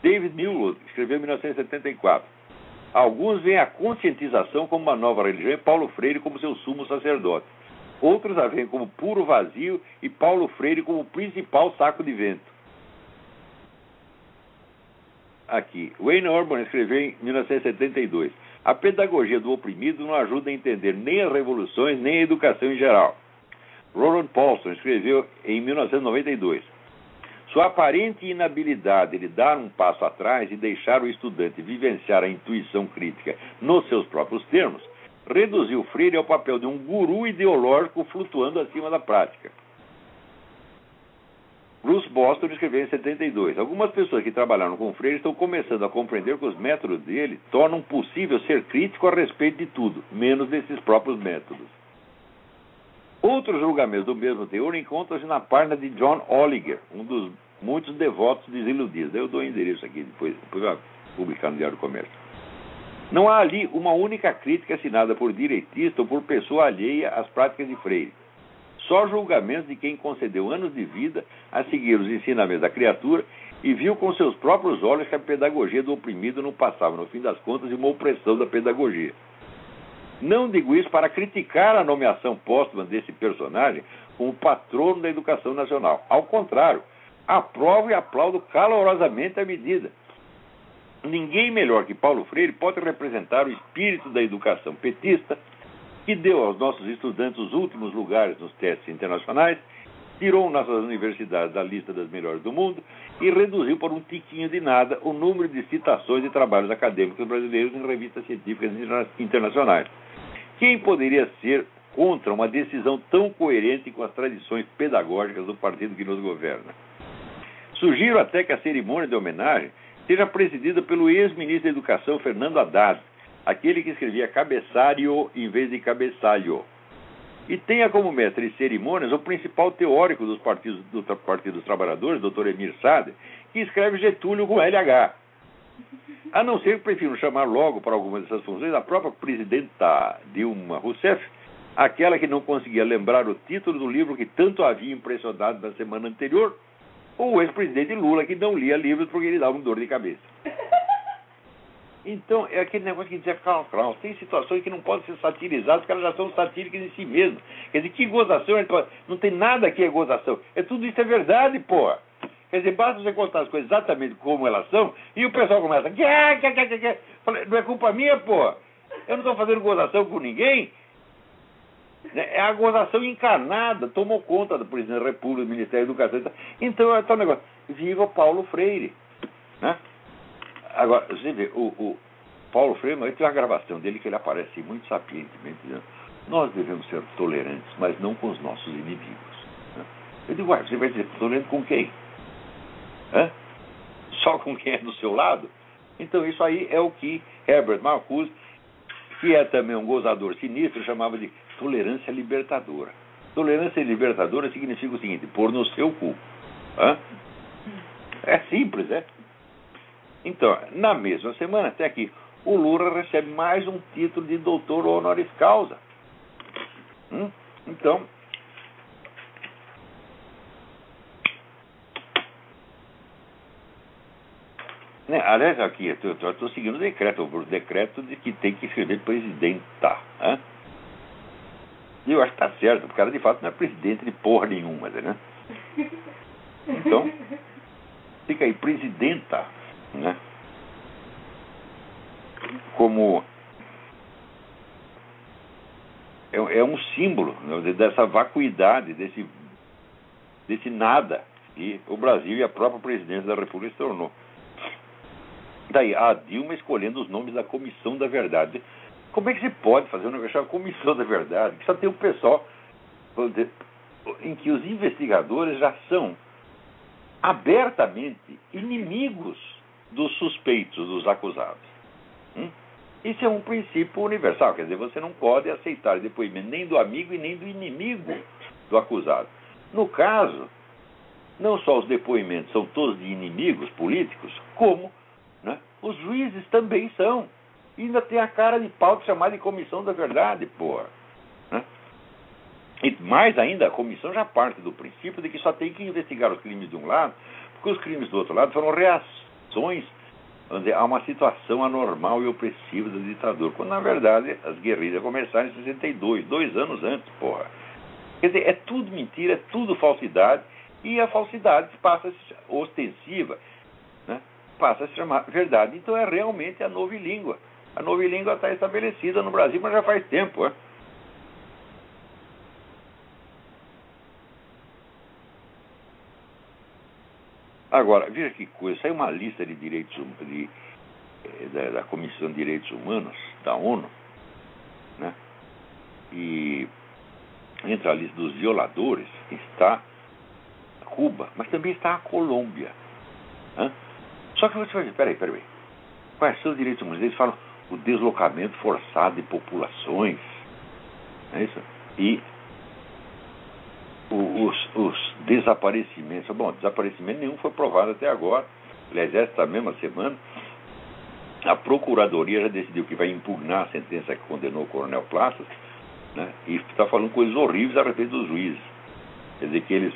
David Newell escreveu em 1974. Alguns veem a conscientização como uma nova religião e Paulo Freire como seu sumo sacerdote. Outros a veem como puro vazio e Paulo Freire como o principal saco de vento. Aqui, Wayne Orban escreveu em 1972. A pedagogia do oprimido não ajuda a entender nem as revoluções, nem a educação em geral. Roland Paulson escreveu em 1992. Sua aparente inabilidade de dar um passo atrás e deixar o estudante vivenciar a intuição crítica nos seus próprios termos reduziu Freire ao papel de um guru ideológico flutuando acima da prática. Bruce Boston escreveu em 72. Algumas pessoas que trabalharam com Freire estão começando a compreender que os métodos dele tornam possível ser crítico a respeito de tudo, menos desses próprios métodos. Outros julgamentos do mesmo teor encontram-se na página de John Oliger, um dos muitos devotos desiludidos. Eu dou o endereço aqui, depois, depois vai publicar no Diário do Comércio. Não há ali uma única crítica assinada por direitista ou por pessoa alheia às práticas de Freire só julgamentos de quem concedeu anos de vida a seguir os ensinamentos da criatura e viu com seus próprios olhos que a pedagogia do oprimido não passava, no fim das contas, de uma opressão da pedagogia. Não digo isso para criticar a nomeação póstuma desse personagem como patrono da educação nacional. Ao contrário, aprovo e aplaudo calorosamente a medida. Ninguém melhor que Paulo Freire pode representar o espírito da educação petista que deu aos nossos estudantes os últimos lugares nos testes internacionais, tirou nossas universidades da lista das melhores do mundo e reduziu por um tiquinho de nada o número de citações de trabalhos acadêmicos brasileiros em revistas científicas internacionais. Quem poderia ser contra uma decisão tão coerente com as tradições pedagógicas do partido que nos governa? Sugiro até que a cerimônia de homenagem seja presidida pelo ex-ministro da Educação, Fernando Haddad, aquele que escrevia cabeçário em vez de cabeçalho. E tenha como mestre de cerimônias o principal teórico dos partidos, do Partido dos Trabalhadores, Dr. Emir Sade, que escreve Getúlio com LH. A não ser que prefiro chamar logo para algumas dessas funções a própria presidenta Dilma Rousseff, aquela que não conseguia lembrar o título do livro que tanto havia impressionado na semana anterior, ou o ex-presidente Lula, que não lia livros porque ele dava um dor de cabeça. Então, é aquele negócio que dizia Karl Kraus, tem situações que não podem ser satirizadas, porque elas já são satíricas em si mesmas. Quer dizer, que gozação, não tem nada que é gozação. É tudo isso é verdade, porra. Quer dizer, basta você contar as coisas exatamente como elas são e o pessoal começa. Quer, quer, quer, quer. Falei, não é culpa minha, pô. Eu não estou fazendo gozação com ninguém. É a gozação encarnada, tomou conta do presidente da República, do Ministério da Educação. Então é tal negócio. Viva Paulo Freire. Né? Agora, você vê, o, o Paulo Freire, tem uma gravação dele que ele aparece muito sapientemente dizendo: Nós devemos ser tolerantes, mas não com os nossos inimigos. Né? Eu digo, uai, você vai ser tolerante com quem? Hã? Só com quem é do seu lado? Então, isso aí é o que Herbert Marcuse, que é também um gozador sinistro, chamava de tolerância libertadora. Tolerância libertadora significa o seguinte: pôr no seu cu. Hã? É simples, é? Então, na mesma semana, até aqui, o Lula recebe mais um título de doutor honoris causa. Hum? Então, Né? Aliás, aqui, eu estou seguindo o decreto, o decreto de que tem que escrever presidenta. Né? E eu acho que está certo, o cara de fato não é presidente de porra nenhuma, né? Então, fica aí, presidenta, né? Como é, é um símbolo né, dessa vacuidade, desse, desse nada que o Brasil e a própria presidência da República se tornou. Daí, a Dilma escolhendo os nomes da Comissão da Verdade. Como é que se pode fazer um negócio chamado Comissão da Verdade? Que só tem um pessoal em que os investigadores já são abertamente inimigos dos suspeitos, dos acusados. Hum? Isso é um princípio universal, quer dizer, você não pode aceitar depoimento nem do amigo e nem do inimigo do acusado. No caso, não só os depoimentos são todos de inimigos políticos, como né? Os juízes também são. E ainda tem a cara de pau de chamar de comissão da verdade, porra. Né? E mais ainda, a comissão já parte do princípio de que só tem que investigar os crimes de um lado, porque os crimes do outro lado foram reações dizer, a uma situação anormal e opressiva do ditador, quando na verdade as guerrilhas começaram em 62, dois anos antes, porra. Quer dizer, é tudo mentira, é tudo falsidade, e a falsidade passa a ser ostensiva passa a se chamar verdade. Então é realmente a nova língua. A nova língua está estabelecida no Brasil, mas já faz tempo. É? Agora, veja que coisa, saiu uma lista de direitos de, eh, da, da, Comissão de Direitos Humanos da ONU, né? E entre a lista dos violadores está Cuba, mas também está a Colômbia. Né? Só que você vai dizer, peraí, peraí. Quais são os direitos humanos? Eles falam o deslocamento forçado de populações. É isso? E os, os desaparecimentos. Bom, desaparecimento nenhum foi provado até agora. Aliás, esta mesma semana, a Procuradoria já decidiu que vai impugnar a sentença que condenou o Coronel Plaças né, e está falando coisas horríveis a respeito dos juízes. Quer dizer, que eles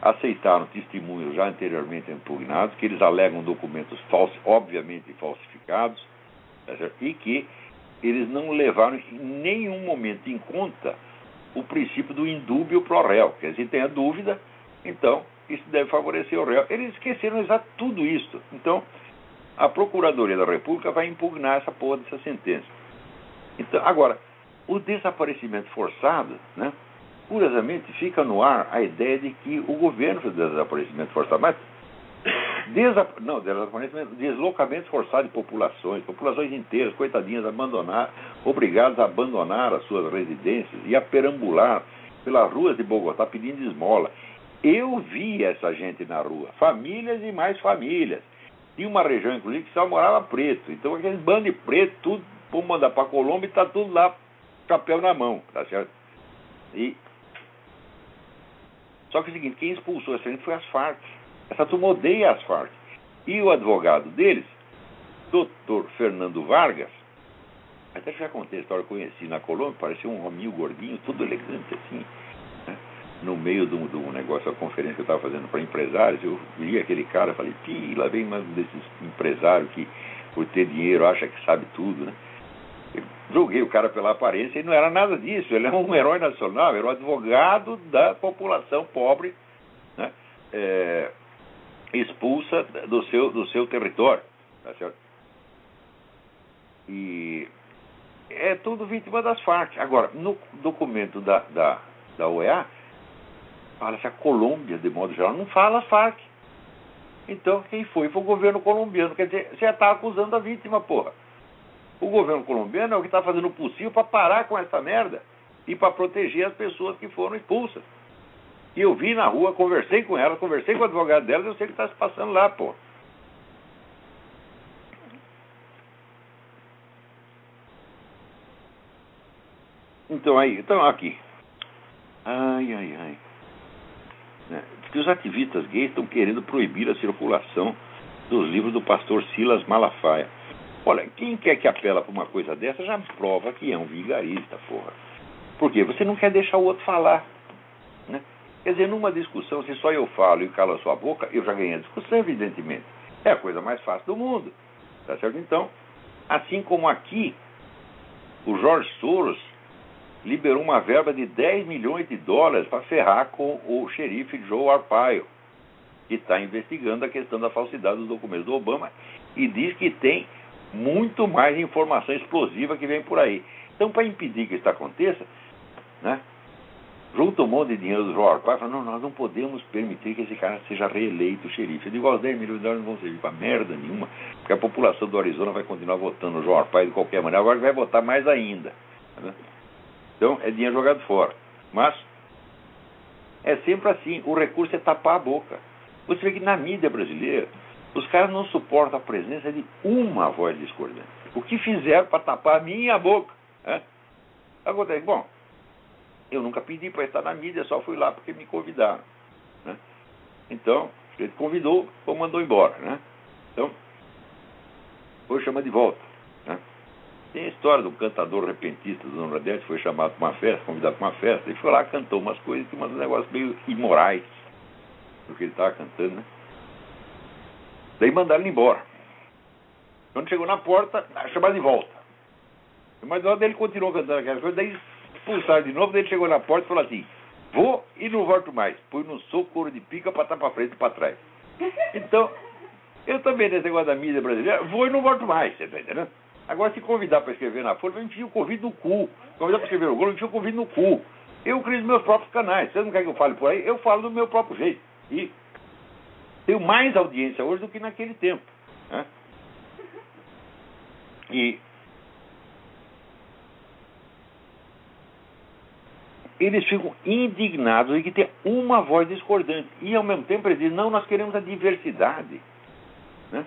aceitaram testemunhos já anteriormente impugnados, que eles alegam documentos obviamente falsificados, tá e que eles não levaram em nenhum momento em conta o princípio do indúbio pro réu. Quer dizer, tem a dúvida, então isso deve favorecer o réu. Eles esqueceram exato tudo isso. Então, a Procuradoria da República vai impugnar essa porra dessa sentença. Então, agora, o desaparecimento forçado, né? curiosamente, fica no ar a ideia de que o governo fez desaparecimento forçado. Mas desa, não, desaparecimento, deslocamento forçado de populações, populações inteiras, coitadinhas, abandonar, obrigadas a abandonar as suas residências e a perambular pelas ruas de Bogotá pedindo esmola. Eu vi essa gente na rua, famílias e mais famílias. Tinha uma região, inclusive, que só morava preto. Então, aqueles bandos de preto, tudo, vamos mandar para Colômbia e está tudo lá, chapéu na mão, tá certo? E só que é o seguinte, quem expulsou essa gente foi as Farc. Essa turma odeia as Farc. E o advogado deles, doutor Fernando Vargas, até já contei a história, eu conheci na Colômbia, parecia um hominho gordinho, todo elegante assim. Né? No meio de um, de um negócio, a conferência que eu estava fazendo para empresários, eu vi aquele cara, falei, Pi, lá vem mais um desses empresários que, por ter dinheiro, acha que sabe tudo, né? julguei o cara pela aparência e não era nada disso. Ele é um herói nacional, era o advogado da população pobre né, é, expulsa do seu, do seu território. Tá certo? E é tudo vítima das Farc. Agora, no documento da, da, da OEA, fala-se a Colômbia, de modo geral, não fala as Farc. Então, quem foi? Foi o governo colombiano. Quer dizer, você está acusando a vítima, porra. O governo colombiano é o que está fazendo o possível para parar com essa merda e para proteger as pessoas que foram expulsas. E eu vi na rua, conversei com ela, conversei com o advogado dela, eu sei o que está se passando lá, pô. Então aí, então aqui. Ai, ai, ai. Né? Que os ativistas gays estão querendo proibir a circulação dos livros do pastor Silas Malafaia. Olha, quem quer que apela para uma coisa dessa já prova que é um vigarista, porra. Por quê? Você não quer deixar o outro falar. Né? Quer dizer, numa discussão, se só eu falo e calo a sua boca, eu já ganhei a discussão, evidentemente. É a coisa mais fácil do mundo. Tá certo? Então, assim como aqui, o Jorge Soros liberou uma verba de 10 milhões de dólares para ferrar com o xerife Joe Arpaio, que está investigando a questão da falsidade dos documentos do Obama e diz que tem muito mais informação explosiva que vem por aí. Então, para impedir que isso aconteça, né, junta um monte de dinheiro do João Arpaio e fala, não, nós não podemos permitir que esse cara seja reeleito xerife. Eu digo, os 10 milhões de dólares não vão servir para merda nenhuma, porque a população do Arizona vai continuar votando no João Arpaio de qualquer maneira, agora vai votar mais ainda. Né? Então, é dinheiro jogado fora. Mas, é sempre assim, o recurso é tapar a boca. Você vê que na mídia brasileira, os caras não suportam a presença de uma voz discordante. O que fizeram para tapar a minha boca? Né? Acontece, bom, eu nunca pedi para estar na mídia, só fui lá porque me convidaram. Né? Então, ele convidou ou mandou embora. Né? Então, foi chama de volta. Né? Tem a história do cantador repentista do Nordeste, foi chamado para uma festa, convidado para uma festa, ele foi lá, cantou umas coisas, tinha uns negócios meio imorais do que ele estava cantando, né? Daí mandaram ele embora. Quando chegou na porta, chamaram de volta. Mas daí ele continuou cantando aquelas coisas, daí expulsaram de novo, daí ele chegou na porta e falou assim, vou e não volto mais. Põe no soco, couro de pica para estar para frente e para trás. Então, eu também, nesse negócio da mídia brasileira, vou e não volto mais, você está entendendo? Agora, se convidar para escrever na Folha, eu enfio o convite no cu. Convidar para escrever no Globo, eu enfio o convite no cu. Eu crio os meus próprios canais. Você não quer que eu fale por aí? Eu falo do meu próprio jeito. E tenho mais audiência hoje do que naquele tempo. Né? E eles ficam indignados de que tem uma voz discordante. E ao mesmo tempo eles dizem, não, nós queremos a diversidade. Né?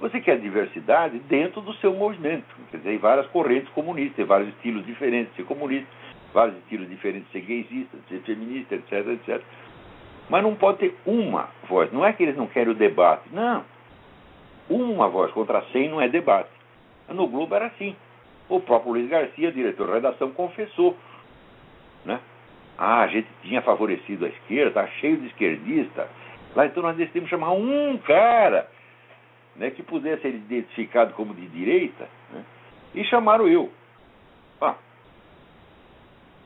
Você quer diversidade dentro do seu movimento. Quer dizer, várias correntes comunistas, tem vários estilos diferentes de ser comunista, vários estilos diferentes de ser gaysista, de ser feminista, etc, etc. Mas não pode ter uma voz. Não é que eles não querem o debate. Não. Uma voz contra cem não é debate. No Globo era assim. O próprio Luiz Garcia, diretor de redação, confessou. Né? Ah, a gente tinha favorecido a esquerda, está cheio de esquerdista. Lá então nós decidimos chamar um cara né, que pudesse ser identificado como de direita, né, e chamaram eu. Ah,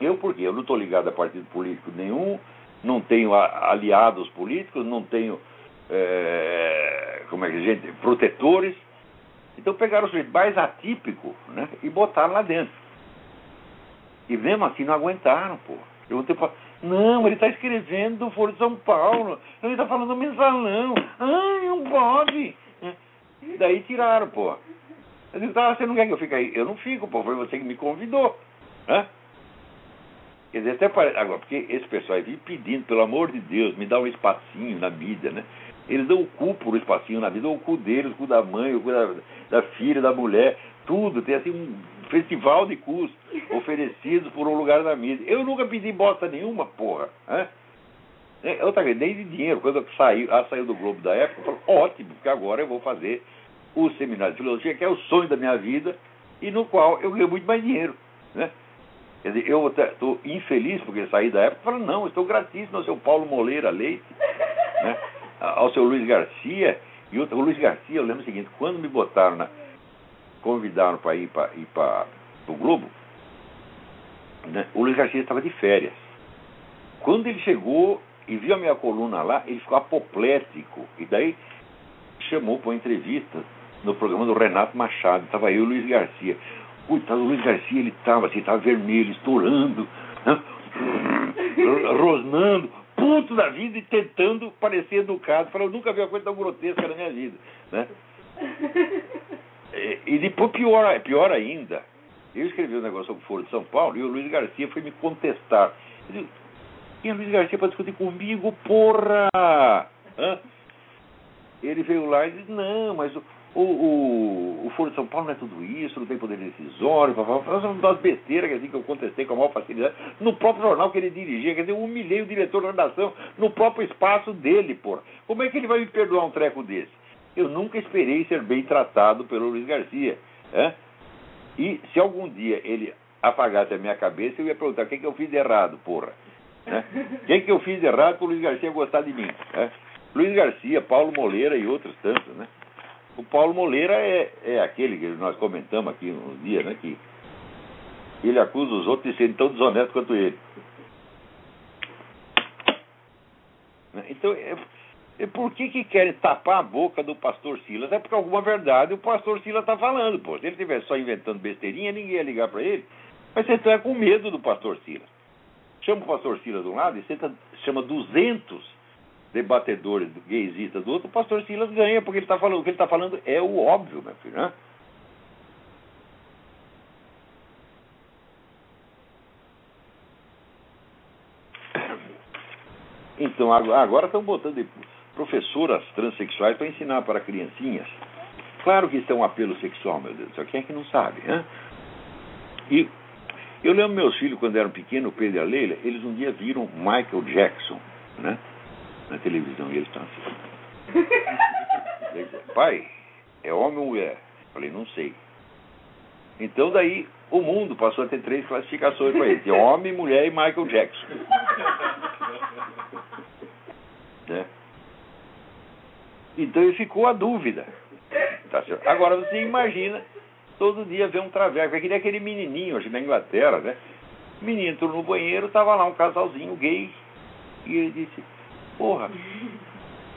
eu por quê? Eu não estou ligado a partido político nenhum, não tenho aliados políticos, não tenho é, como é que gente, protetores. Então pegaram o sujeito mais atípico né, e botaram lá dentro. E mesmo assim não aguentaram, pô. Eu para não, ele está escrevendo do Foro de São Paulo, ele está falando mensalão. Ai, não pode. E daí tiraram, pô. Eu disse, tá, você não quer que eu fique aí? Eu não fico, pô, foi você que me convidou. Né? Quer dizer, até parece. Agora, porque esse pessoal aí pedindo, pelo amor de Deus, me dá um espacinho na mídia, né? Eles dão o cu por um espacinho na vida, o cu deles, o cu da mãe, o cu da, da filha, da mulher, tudo. Tem assim um festival de cus oferecidos por um lugar na mídia. Eu nunca pedi bosta nenhuma, porra. Né? Outra vez, nem de dinheiro. Quando saiu, ela saiu do Globo da época, eu falei, ótimo, porque agora eu vou fazer o seminário de filosofia, que é o sonho da minha vida, e no qual eu ganho muito mais dinheiro. Né? Quer dizer, eu estou infeliz porque saí da época, falando, não, estou gratíssimo ao seu Paulo Moleira Leite, né? ao seu Luiz Garcia, e outro, o Luiz Garcia, eu lembro o seguinte, quando me botaram na, convidaram para ir para o Globo, né? o Luiz Garcia estava de férias. Quando ele chegou, e viu a minha coluna lá, ele ficou apoplético. E daí chamou para uma entrevista no programa do Renato Machado. Estava eu e o Luiz Garcia. Coitado, o Luiz Garcia, ele estava assim, estava vermelho, estourando, né? rosnando, puto da vida e tentando parecer educado. Falou, eu nunca vi uma coisa tão grotesca na minha vida. Né? E, e depois, pior, pior ainda, eu escrevi um negócio sobre o Foro de São Paulo e o Luiz Garcia foi me contestar. Quem é Luiz Garcia para discutir comigo, porra? Hã? Ele veio lá e disse, não, mas o, o, o, o Foro de São Paulo não é tudo isso, não tem poder decisório, fazendo umas besteiras dizer, que eu contestei com a maior facilidade, no próprio jornal que ele dirigia, quer dizer, eu humilhei o diretor da redação no próprio espaço dele, porra. Como é que ele vai me perdoar um treco desse? Eu nunca esperei ser bem tratado pelo Luiz Garcia. Né? E se algum dia ele apagasse a minha cabeça, eu ia perguntar o que, que eu fiz de errado, porra. Né? O que, que eu fiz de errado para o Luiz Garcia gostar de mim? Né? Luiz Garcia, Paulo Moleira e outros tantos, né? O Paulo Moleira é, é aquele que nós comentamos aqui uns dias, né? Que ele acusa os outros de serem tão desonestos quanto ele. Né? Então, é, e por que, que querem tapar a boca do pastor Silas? É porque alguma verdade o pastor Silas está falando. Pô. Se ele estivesse só inventando besteirinha, ninguém ia ligar para ele. Mas você está com medo do pastor Silas. Chama o pastor Silas de um lado e tá, chama 200 debatedores gaysistas do outro, o pastor Silas ganha, porque ele tá falando, o que ele está falando é o óbvio, meu filho. Né? Então, agora estão botando professoras transexuais para ensinar para criancinhas. Claro que isso é um apelo sexual, meu Deus do céu. Quem é que não sabe? Né? E eu lembro meus filhos, quando eram pequenos, o Pedro e a Leila, eles um dia viram Michael Jackson né? na televisão e eles estão assim. Pai, é homem ou mulher? Falei, não sei. Então daí o mundo passou a ter três classificações para ele: homem, mulher e Michael Jackson. né? Então ficou a dúvida. Tá Agora você imagina todo dia ver um traveco. Aquele aquele menininho, acho na Inglaterra, né? O menino entrou no banheiro, tava lá um casalzinho gay. E ele disse, porra,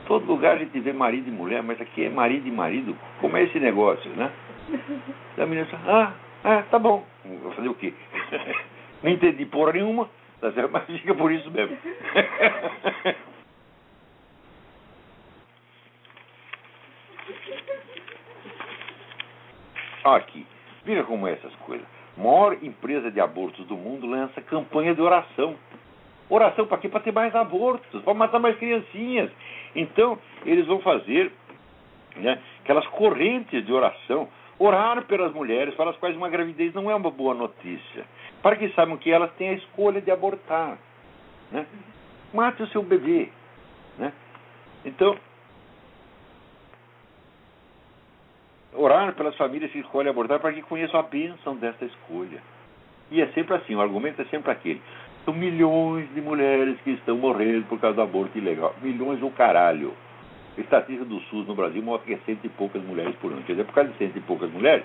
todo lugar a gente vê marido e mulher, mas aqui é marido e marido. Como é esse negócio, né? E a menina disse, ah, ah, tá bom. Vou fazer o quê? Não entendi porra nenhuma, tá mas fica por isso mesmo. Aqui, veja como é essas coisas. Maior empresa de abortos do mundo lança campanha de oração. Oração para quê? Para ter mais abortos, para matar mais criancinhas. Então, eles vão fazer né, aquelas correntes de oração, orar pelas mulheres para as quais uma gravidez não é uma boa notícia, para que saibam que elas têm a escolha de abortar. Né? Mate o seu bebê. Né? Então, orar pelas famílias que escolhem abortar para que conheçam a bênção desta escolha. E é sempre assim, o argumento é sempre aquele. São milhões de mulheres que estão morrendo por causa do aborto ilegal. Milhões do caralho. A estatística do SUS no Brasil mostra que é cento e poucas mulheres por ano. Quer dizer, por causa de cento e poucas mulheres,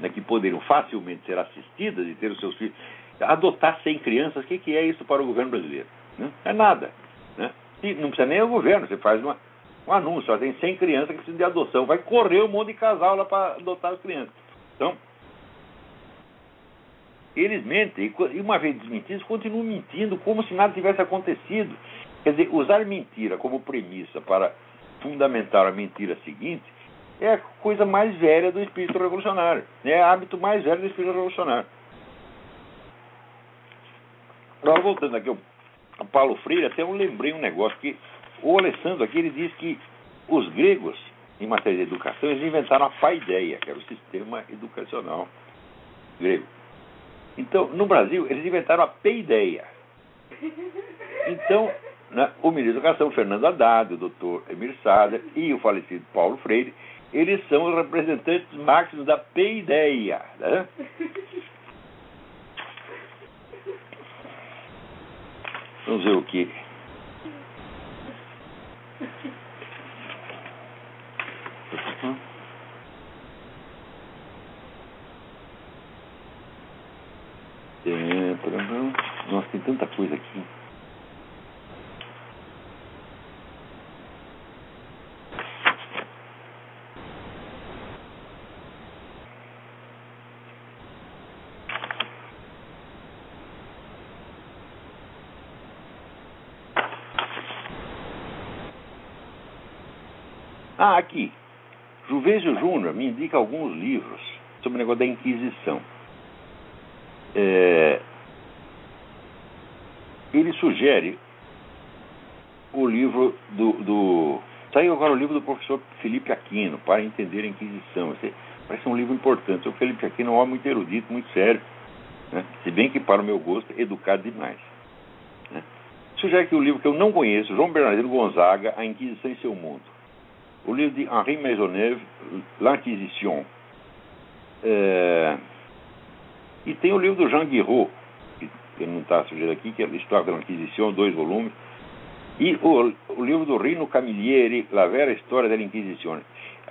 né, que poderiam facilmente ser assistidas e ter os seus filhos, adotar 100 crianças, o que, que é isso para o governo brasileiro? Né? É nada. Né? E não precisa nem o governo, você faz uma, um anúncio, ó, tem 100 crianças que precisam de adoção, vai correr um monte de casal lá para adotar as crianças. Então, eles mentem, e uma vez desmentidos, continuam mentindo como se nada tivesse acontecido. Quer dizer, usar mentira como premissa para fundamentar a mentira seguinte é a coisa mais velha do espírito revolucionário, é o hábito mais velho do espírito revolucionário. Agora, voltando aqui ao Paulo Freire, até eu lembrei um negócio que o Alessandro aqui ele diz que os gregos, em matéria de educação, eles inventaram a paideia, que era o sistema educacional grego. Então, no Brasil, eles inventaram a peideia. Então, né, o ministro da Educação, Fernando Haddad, o doutor Emir Sader e o falecido Paulo Freire, eles são os representantes máximos da peideia. Né? Vamos ver o que É, nossa, tem tanta coisa aqui. Ah, aqui. Juvésio Júnior me indica alguns livros sobre o negócio da Inquisição. É, ele sugere o livro do, do. Saiu agora o livro do professor Felipe Aquino, para entender a Inquisição. Parece um livro importante. O Felipe Aquino é um homem muito erudito, muito sério. Né? Se bem que, para o meu gosto, é educado demais. Né? Sugere que o livro que eu não conheço, João Bernardino Gonzaga, A Inquisição em Seu Mundo. O livro de Henri Maisonneuve, L'Inquisition. É... E tem o livro do Jean Guiraud, que não está sugerido aqui, que é História da Inquisição, dois volumes. E o, o livro do Rino Camilleri, La Vera História da Inquisição.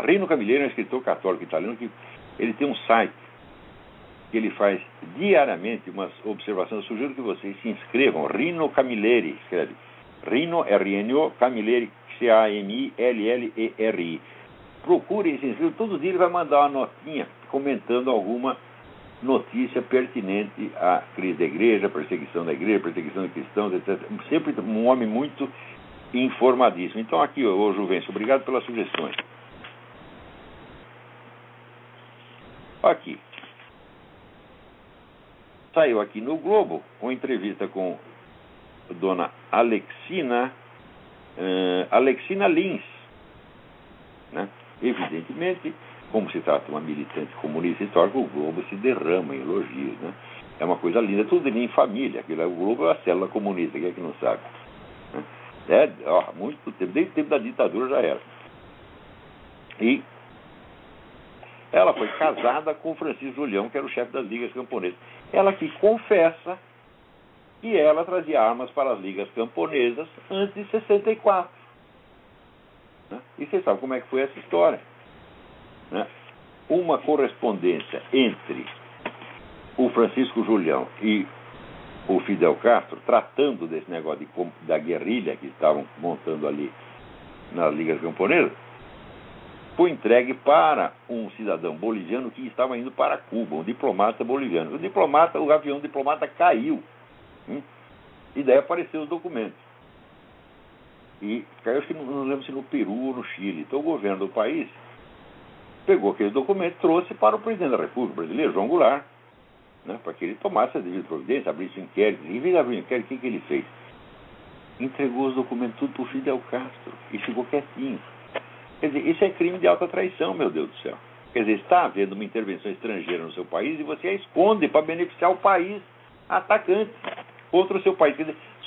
Rino Camilleri é um escritor católico italiano que ele tem um site que ele faz diariamente umas observações. Eu sugiro que vocês se inscrevam. Rino Camilleri, escreve. Rino, R-N-O, Camilleri, C-A-M-I-L-L-E-R-I. Procure se inscrevam. Todo dia ele vai mandar uma notinha comentando alguma notícia pertinente à crise da igreja, perseguição da igreja, perseguição de cristãos, etc. Sempre um homem muito informadíssimo. Então, aqui, ô Juvencio, obrigado pelas sugestões. Aqui. Saiu aqui no Globo uma entrevista com dona Alexina, uh, Alexina Lins. Né? Evidentemente, como se trata de uma militante comunista histórica, o Globo se derrama em elogios. Né? É uma coisa linda, tudo em família. Aquilo, é, o Globo é a célula comunista, quem é que não sabe? Né? É, ó, muito tempo, desde o tempo da ditadura já era. E ela foi casada com Francisco Julião, que era o chefe das ligas camponesas. Ela que confessa que ela trazia armas para as ligas camponesas antes de 64. Né? E você sabe como é que foi essa história né, uma correspondência entre o Francisco Julião e o Fidel Castro, tratando desse negócio de, da guerrilha que estavam montando ali nas ligas camponesas, foi entregue para um cidadão boliviano que estava indo para Cuba, um diplomata boliviano. O diplomata, o avião diplomata caiu. Hum, e daí apareceram os documentos. E caiu, que não, lembro se no Peru ou no Chile. Então o governo do país pegou aquele documento e trouxe para o presidente da República Brasileira, João Goulart, né, para que ele tomasse a devida providência, abrisse um inquérito. Em vez de abrir um inquérito, o que, que ele fez? Entregou os documentos tudo para o Fidel Castro e ficou quietinho. Quer dizer, isso é crime de alta traição, meu Deus do céu. Quer dizer, está havendo uma intervenção estrangeira no seu país e você a esconde para beneficiar o país atacante contra o seu país.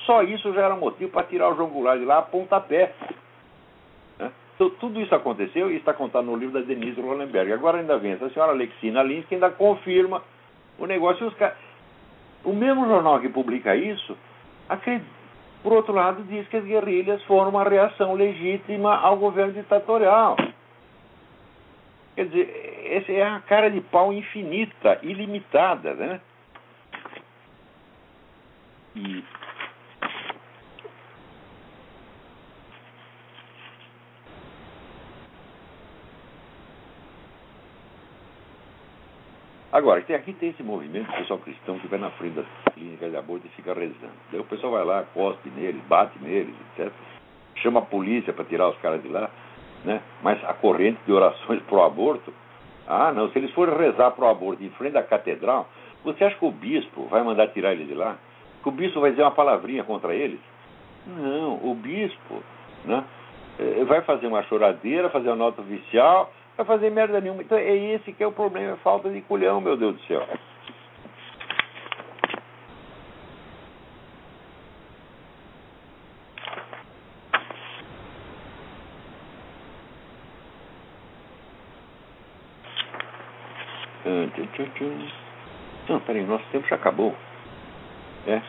Só isso já era motivo para tirar o João Goulart de lá a pontapé. Então, tudo isso aconteceu e está contado no livro da Denise Rolenberg. Agora ainda vem essa senhora Alexina Lins que ainda confirma o negócio. O mesmo jornal que publica isso, por outro lado, diz que as guerrilhas foram uma reação legítima ao governo ditatorial. Quer dizer, essa é a cara de pau infinita, ilimitada, né? E Agora, aqui tem esse movimento do pessoal cristão que vai na frente das clínicas de aborto e fica rezando. Daí o pessoal vai lá, cospe neles, bate neles, etc. Chama a polícia para tirar os caras de lá. Né? Mas a corrente de orações pro aborto, ah, não, se eles forem rezar pro aborto em frente da catedral, você acha que o bispo vai mandar tirar eles de lá? Que o bispo vai dizer uma palavrinha contra eles? Não, o bispo né, eh, vai fazer uma choradeira, fazer uma nota oficial, vai fazer merda nenhuma. Então é esse que é o problema, é falta de culhão, meu Deus do céu. Não, peraí, nosso tempo já acabou. É?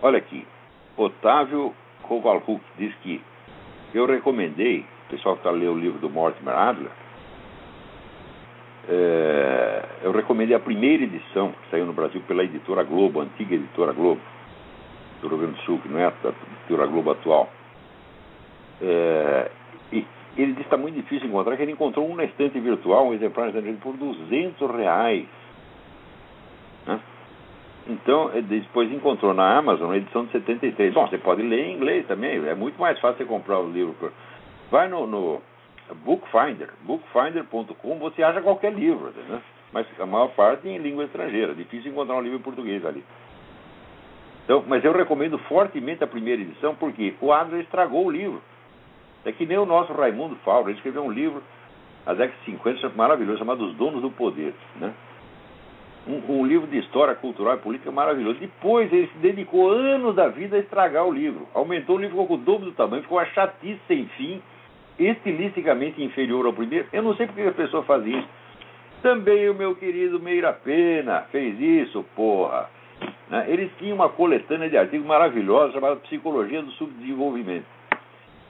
Olha aqui, Otávio Kovalchuk diz que eu recomendei, o pessoal que está lendo o livro do Mortimer Adler, é, eu recomendei a primeira edição, que saiu no Brasil pela editora Globo, antiga editora Globo, do Rio Grande do Sul, que não é a editora Globo atual. É, ele disse que está muito difícil encontrar, que ele encontrou um na estante virtual, um exemplar na estante por 200 reais. Né? Então, depois encontrou na Amazon a edição de 73. Bom, você pode ler em inglês também, é muito mais fácil você comprar o livro. Vai no, no Bookfinder, bookfinder.com, você acha qualquer livro, entendeu? mas a maior parte em língua estrangeira. Difícil encontrar um livro em português ali. Então, mas eu recomendo fortemente a primeira edição porque o Adler estragou o livro. É que nem o nosso Raimundo Fausto, ele escreveu um livro, nas décadas de 50, maravilhoso, chamado Os Donos do Poder. Né? Um, um, livro de história cultural e política maravilhoso. Depois ele se dedicou anos da vida a estragar o livro. Aumentou o livro, ficou com o dobro do tamanho, ficou uma chatice sem fim, estilisticamente inferior ao primeiro. Eu não sei porque a pessoa faz isso. Também o meu querido Meira Pena fez isso, porra. Né? Eles tinham uma coletânea de artigos maravilhosos chamada Psicologia do Subdesenvolvimento.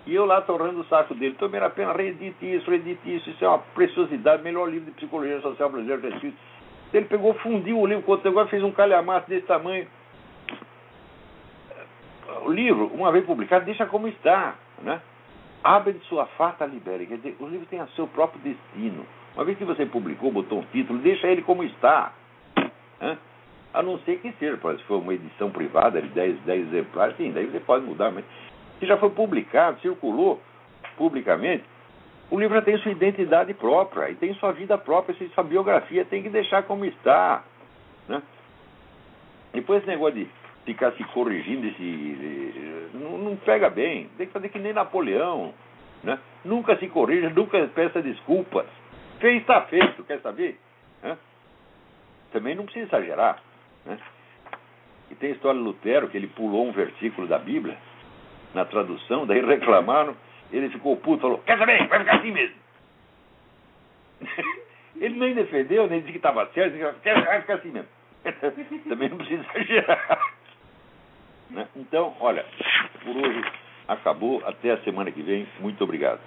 E eu lá torrando o saco dele. Então, Meira Pena, reedite isso, reedite isso. Isso é uma preciosidade. Melhor livro de Psicologia Social Brasileira já escrito. Ele pegou, fundiu o livro outro negócio, fez um calhamaço desse tamanho. O livro, uma vez publicado, deixa como está. Né? Abre de sua farta libere. Quer dizer, o livro tem o seu próprio destino. Uma vez que você publicou, botou um título, deixa ele como está. Né? A não ser que seja, se for uma edição privada de 10, 10 exemplares, sim, daí você pode mudar, mas se já foi publicado, circulou publicamente, o livro já tem sua identidade própria e tem sua vida própria, sua biografia tem que deixar como está. Né? Depois esse negócio de ficar se corrigindo, esse, não, não pega bem. Tem que fazer que nem Napoleão. Né? Nunca se corrija, nunca peça desculpas. Fez está feito, quer saber? Né? Também não precisa exagerar. Né? E tem a história de Lutero, que ele pulou um versículo da Bíblia na tradução, daí reclamaram, ele ficou puto, falou, quer saber, vai ficar assim mesmo. ele nem defendeu, nem disse que estava certo, disse, vai ficar assim mesmo. Também não precisa exagerar. Né? Então, olha, por hoje acabou. Até a semana que vem. Muito obrigado.